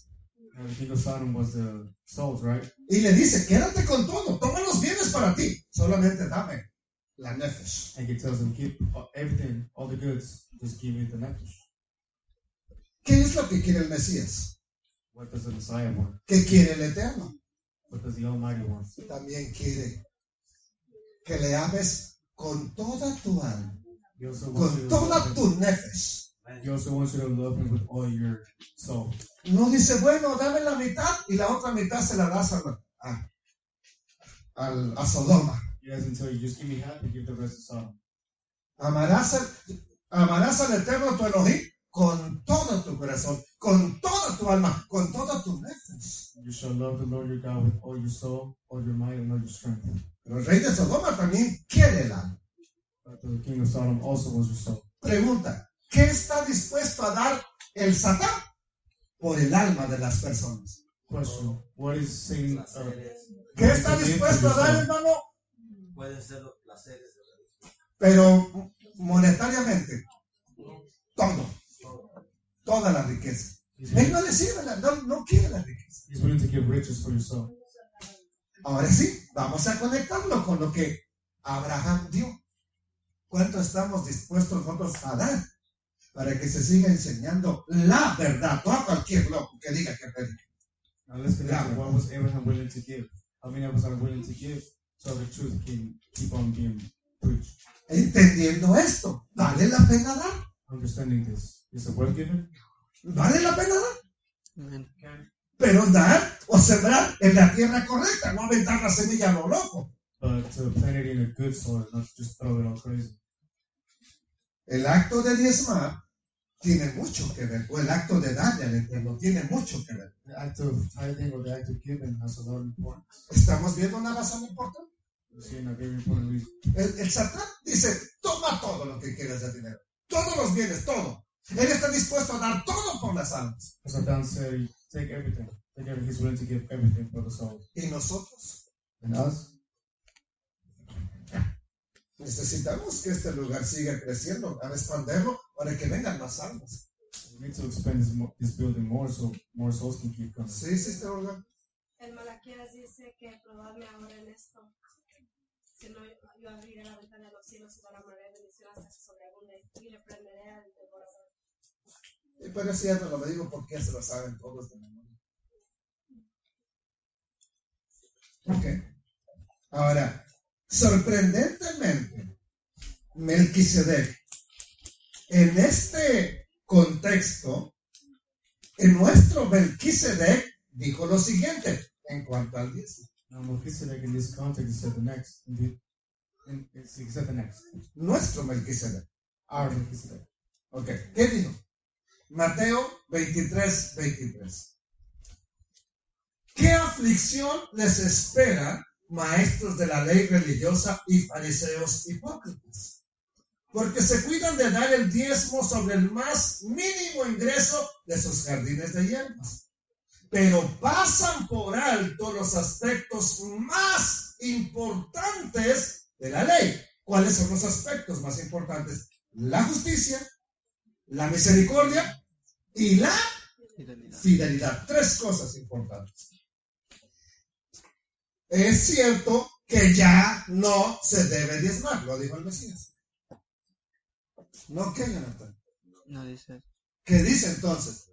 Was the souls, right? Y le dice, quédate con todo, toma los bienes para ti, solamente dame la nefesh. And he tells him, keep everything, all the goods, just give me the nefesh. ¿Qué es lo que quiere el Mesías? What does the Messiah want? ¿Qué quiere el Eterno? What does the Almighty want? También quiere que le ames con toda tu alma, con toda tu nefesh. He also wants you to love him with all your soul. No dice, bueno, dame la mitad y la otra mitad se la das a, a, a Sodoma. He doesn't tell you, just give me half and give the rest to Sodom. Amarás, al- amarás al Eterno tu Elohim con todo tu corazón, con toda tu alma, con toda tu nefesh. You shall love the Lord your God with all your soul, all your might, and all your strength. Pero el rey de Sodoma también quiere el alma. But the king of Sodom also wants your soul. Pregunta, ¿qué está dispuesto a dar el Satán por el alma de las personas? Question: What is Satan? Uh, Placeres, ¿Qué está dispuesto a dar, hermano? pueden ser los placeres de la vida. Pero monetariamente, todo, toda la riqueza. Él no le sirve, la- no, no quiere la riqueza. he's willing to give riches for your soul. Ahora sí, vamos a conectarlo con lo que Abraham dio. ¿Cuánto estamos dispuestos nosotros a dar para que se siga enseñando la verdad? No a cualquier loco que diga que predica. Now let's connect what was Abraham willing to give? How many of us are willing to give so the truth can keep on being preached? Entendiendo esto, ¿vale la pena dar? Understanding this, is it worth giving? ¿Vale la pena dar? Pero dar o sembrar en la tierra correcta, no aventar la semilla a lo loco. But to plant it in a good soil, not just throw it all crazy. El acto de diezmar tiene mucho que ver, o el acto de darle al Eterno tiene mucho que ver. The act of tithing or the act of giving has a lot of importance. ¿Estamos viendo una razón importante? El, el Satán dice, toma todo lo que quieras de dinero, todos los bienes, todo. Él está dispuesto a dar todo por las almas. Satan said, take everything. Take everything. He's willing to give everything for the soul. Y nosotros And us, necesitamos que este lugar siga creciendo, a expanderlo para que vengan más almas. we need to expand this, this building more so more souls can keep coming. Sí, sí, este lugar. El Malaquías dice que probadme ahora en esto. Si no, yo abriré la ventana de los cielos y derramaré bendición hasta que sobreabunde y reprenderé al devorador. Y Pero es cierto, lo digo porque se lo saben todos de memoria. Ok. Ahora, sorprendentemente, Melquisedec, en este contexto, en nuestro Melquisedec dijo lo siguiente en cuanto al diezmo. Now Melchizedek in this context said the next. In, it's, he said the next. Nuestro Melquisedec. Our Melchizedek. Ok, ¿qué dijo? Mateo 23, 23. ¿Qué aflicción les espera, maestros de la ley religiosa y fariseos hipócritas? Porque se cuidan de dar el diezmo sobre el más mínimo ingreso de sus jardines de hierbas, pero pasan por alto los aspectos más importantes de la ley. ¿Cuáles son los aspectos más importantes? La justicia, la misericordia y la Fidelidad. Tres cosas importantes. Es cierto que ya no se debe diezmar, lo dijo el Mesías. No, ¿qué, Jonathan? No dice, ¿Qué dice entonces?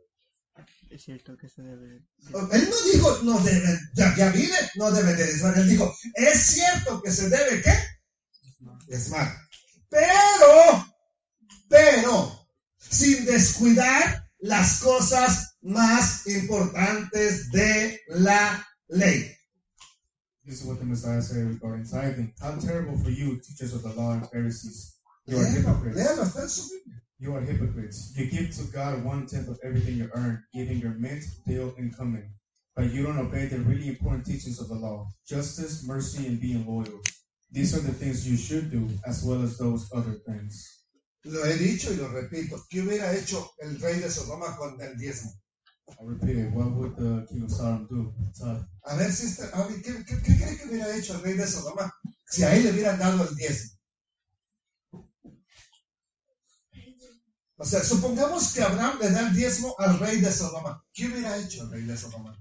es cierto que se debe. Él no dijo, no debe, ya, ya vive, no debe de diezmar. Él dijo, es cierto que se debe, ¿qué? Diezmar. Pero, pero, sin descuidar las cosas más importantes de la ley. This is what the Messiah said regarding tithing. How terrible for you, teachers of the law and Pharisees. You are hypocrites. léalo, está en. You are hypocrites. You give to God one tenth of everything you earn, giving your mint, deal, and cumin. but you don't obey the really important teachings of the law justice, mercy, and being loyal. These are the things you should do, as well as those other things. Lo he dicho y lo repito. ¿Qué hubiera hecho el rey de Sodoma con el diezmo? I repeat what would the king of Sodom do? Tough. A ver, sister, Abby, ¿qué, qué, qué cree que hubiera hecho el rey de Sodoma si a él le hubieran dado el diezmo? O sea, supongamos que Abraham le da el diezmo al rey de Sodoma. ¿Qué hubiera hecho el rey de Sodoma?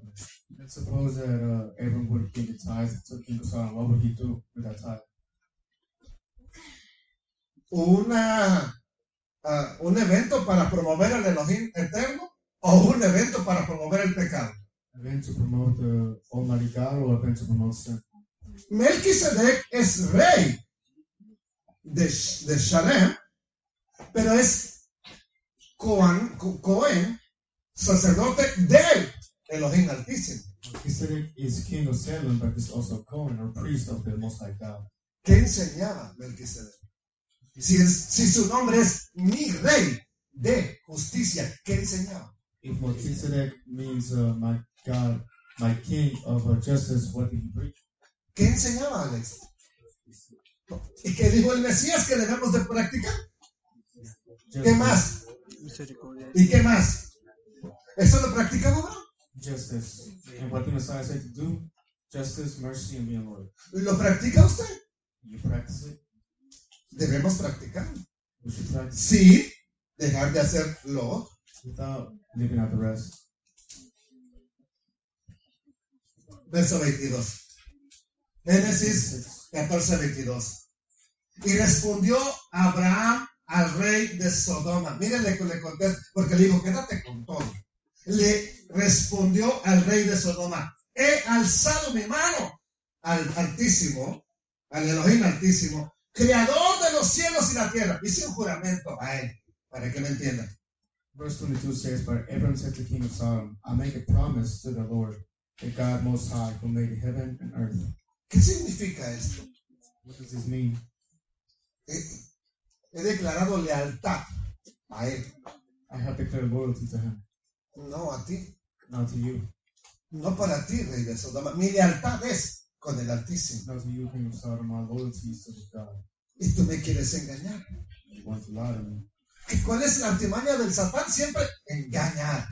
Let's suppose that uh, Abram would given the tithe to king of Sodom. What would he do with that tithe? Una, ah, ¿Un evento para promover el Elohim eterno o un evento para promover el pecado? Event to promote the Almighty God or event to promote sin? Melquisedec es rey de, de Shalem, pero es Coan, Co- Cohen, sacerdote del Elohim Altísimo. Melchizedek is king of Salem, but is also Cohen or priest of the Most High God. ¿Qué enseñaba Melquisedec? Si, es- si su nombre es mi rey de justicia, ¿qué enseñaba? If Melchizedek means uh, my God, my king of uh, justice, what did he preach? ¿Qué enseñaba Alex? ¿Y qué dijo el Mesías que debemos de practicar? ¿Qué más? ¿Y qué más? ¿Eso lo Abraham? Justice. And what the Messiah said to do? Justice, mercy, and being loyal. ¿Lo practica usted? You practice it, Debemos practicarlo. we should practice Sí, dejar de hacerlo. it without living out. Verso 22. Génesis 14, 22. Y respondió Abraham al rey de Sodoma. Mírenle que le conté, porque le dijo, quédate con todo. Le respondió al rey de Sodoma, he alzado mi mano al Altísimo, al Elohim Altísimo, creador de los cielos y la tierra. Hice un juramento a él, para que me entiendan. Verse 22 says, But Abram said to king of Sodom, I make a promise to the Lord, the God Most High, who made heaven and earth. ¿Qué significa esto? What does this mean? He, he declarado lealtad a él, I have declared loyalty to him, no a ti. not to you, No para ti, rey de Sodoma. Mi lealtad es con el Altísimo. not to you, king of Sodom. My loyalty is to the God. Y tú me quieres engañar. You want to lie to me. ¿Y cuál es la artimaña del Satán? Siempre engañar.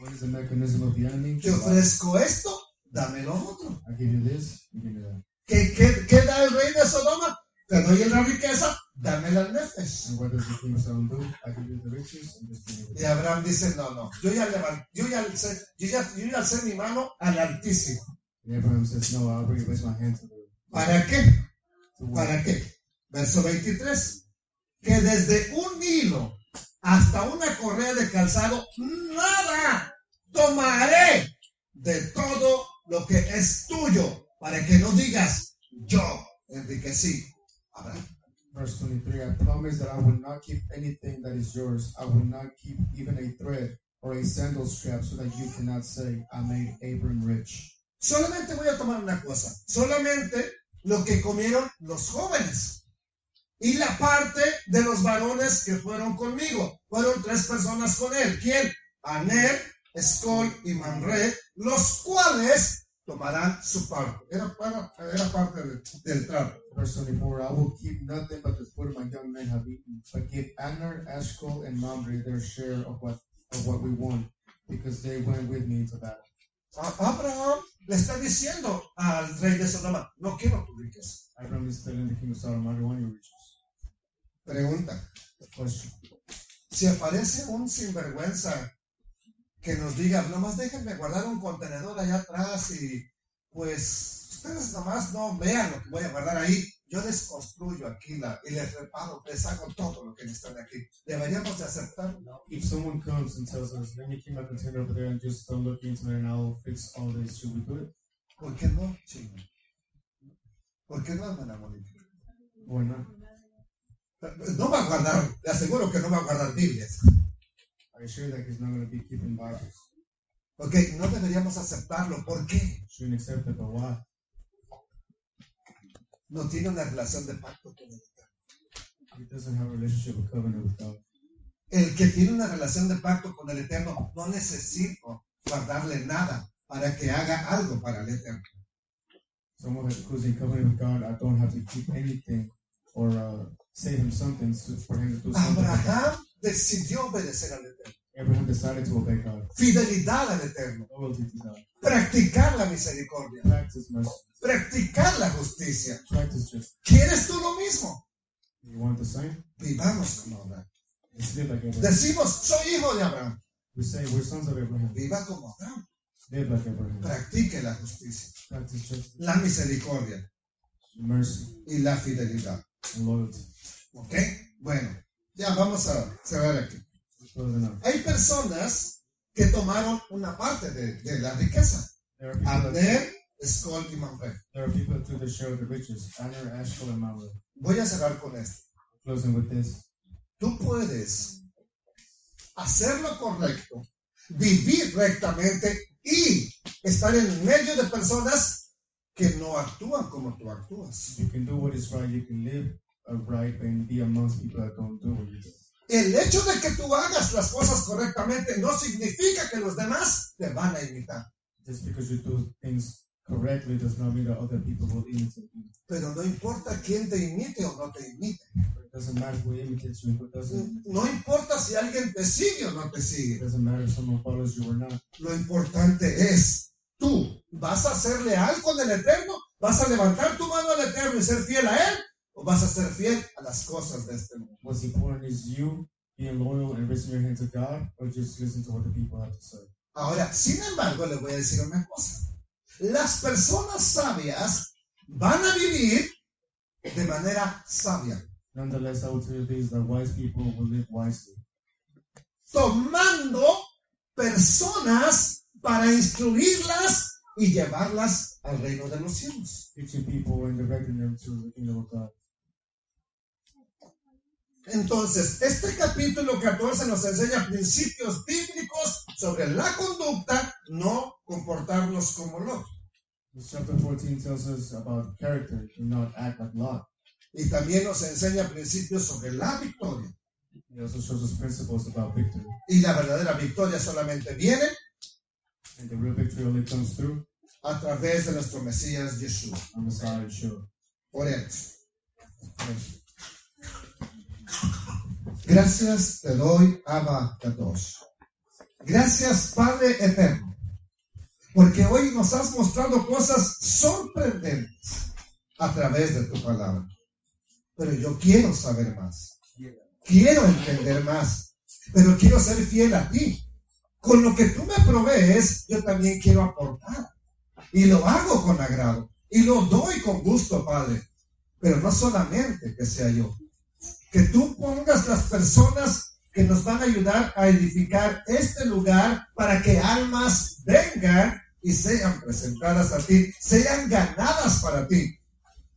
What is the mechanism of the enemy? Te ofrezco esto, dame lo otro. I give you this, you give me that. ¿Qué, qué, qué da el rey de Sodoma? Te doy la riqueza, dame las nefes. And what does the king of Sodom do? I give you the riches and just give you Y Abraham dice, no, no, yo ya, levan- yo ya, alcé, yo ya, yo ya alcé mi mano al Altísimo. And Abraham says, No, I'll bring raise my hand to the ¿Para qué? ¿Para qué? Verso 23. Que desde un hilo hasta una correa de calzado, nada tomaré de todo lo que es tuyo, para que no digas, yo enriquecí. Abraham. Verse 23 I promise that I will not keep anything that is yours. I will not keep even a thread or a sandal strap so that you cannot say, I made Abram rich. Solamente voy a tomar una cosa, solamente lo que comieron los jóvenes y la parte de los varones que fueron conmigo. Fueron tres personas con él. ¿Quién? Aner, Escol y Manre, los cuales tomarán su parte. Era, para- era parte de- del trato. Verse 24 I will keep nothing but the food my young men have eaten, but give Aner, Ashkol, and Mamre their share of what, of what we won, because they went with me into battle. Abraham le está diciendo al rey de Sodoma, no quiero tu riqueza. Abram is telling the king of Sodom, I don't want your riches. Pregunta, Question. si aparece un sinvergüenza que nos diga, nomás déjenme guardar un contenedor allá atrás y pues ustedes nomás no vean lo que voy a guardar ahí, yo les construyo aquí la, y les reparo, les hago todo lo que necesitan aquí. Deberíamos de aceptarlo. If someone comes and tells us, let me keep my container over there and just don't look into it and I'll fix all this, should we do it? ¿Por qué no, chino? ¿Por qué no, hermana Mónica? Not? No va a guardar, le aseguro que no va a guardar Biblias. I assure that he's not going to be keeping Bibles. Ok, no deberíamos aceptarlo. ¿Por qué? Shouldn't accept it, but why? No tiene una relación de pacto con el Eterno. He doesn't have a relationship or covenant with God. El que tiene una relación de pacto con el Eterno no necesita guardarle nada para que haga algo para el eterno. Someone who's in covenant with God, I don't have to keep anything or uh, say him something so- for him to do something. Abraham decidió obedecer al eterno. Abraham decided to obey God, Fidelidad al eterno. loyalty to God, Practicar la misericordia. practice mercy, Practicar la justicia. practice justice. ¿Quieres tú lo mismo? You want the same? Vivamos como Abraham. Like. Decimos, soy hijo de Abraham. We say we're sons of Abraham. Viva como Abraham. Live like Abraham. Practique la justicia, Practice justice, la misericordia mercy, y la fidelidad. ¿Ok? Bueno, ya vamos a cerrar aquí. Hay personas que tomaron una parte de, de la riqueza. There are people that, Abner, Skol y Mamre. Voy a cerrar con esto. Closing with this. Tú puedes hacer lo correcto, vivir rectamente y estar en medio de personas que no actúan como tú actúas. You can do what is right. You can live right and be amongst people that don't do what you do. El hecho de que tú hagas las cosas correctamente no significa que los demás te van a imitar. Just because you do things correctly does not mean that other people will imitate you. Pero no importa quién te imite o no te imite. It doesn't matter who imitates you and who doesn't. No importa si alguien te sigue o no te It sigue. doesn't matter if someone follows you or not. Lo importante es, tú vas a ser leal con el Eterno, vas a levantar tu mano al Eterno y ser fiel a Él, o vas a ser fiel a las cosas de este mundo. What's important is you being loyal and raising your hand to God, or just listen to what the people have to say. Ahora, sin embargo, le voy a decir una cosa. Las personas sabias van a vivir de manera sabia, Nonetheless, I will tell you this: that wise people will live wisely, tomando personas para instruirlas y llevarlas al reino de los cielos. Entonces, este capítulo 14 nos enseña principios bíblicos sobre la conducta, no comportarnos como Lot. This chapter 14 tells us about character, do not act like Lot. Y también nos enseña principios sobre la victoria. Y la verdadera victoria solamente viene and the real victory only comes through a través de nuestro Mesías Yeshua. Gracias te doy, Abba Kadosh. Gracias, Padre Eterno, porque hoy nos has mostrado cosas sorprendentes a través de tu palabra. Pero yo quiero saber más. Quiero entender más. Pero quiero ser fiel a ti. Con lo que tú me provees, yo también quiero aportar. Y lo hago con agrado. Y lo doy con gusto, Padre. Pero no solamente que sea yo. Que tú pongas las personas que nos van a ayudar a edificar este lugar para que almas vengan y sean presentadas a ti, sean ganadas para ti,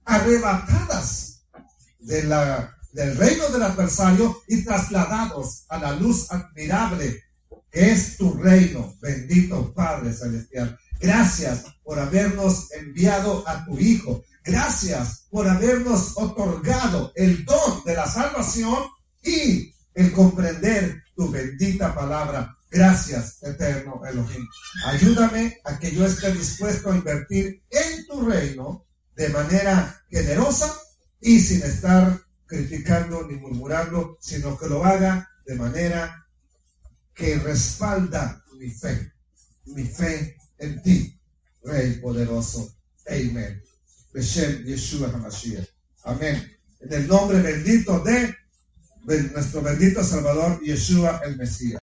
arrebatadas del reino del adversario y trasladados a la luz admirable es tu reino, bendito Padre Celestial. Gracias por habernos enviado a tu Hijo. Gracias por habernos otorgado el don de la salvación y el comprender tu bendita palabra. Gracias, eterno Elohim. Ayúdame a que yo esté dispuesto a invertir en tu reino de manera generosa y sin estar criticando ni murmurando, sino que lo haga de manera que respalda mi fe, mi fe en ti, Rey poderoso. Amén. Beshem Yeshua HaMashiach. Amén. En el nombre bendito de nuestro bendito Salvador Yeshua el Mesías.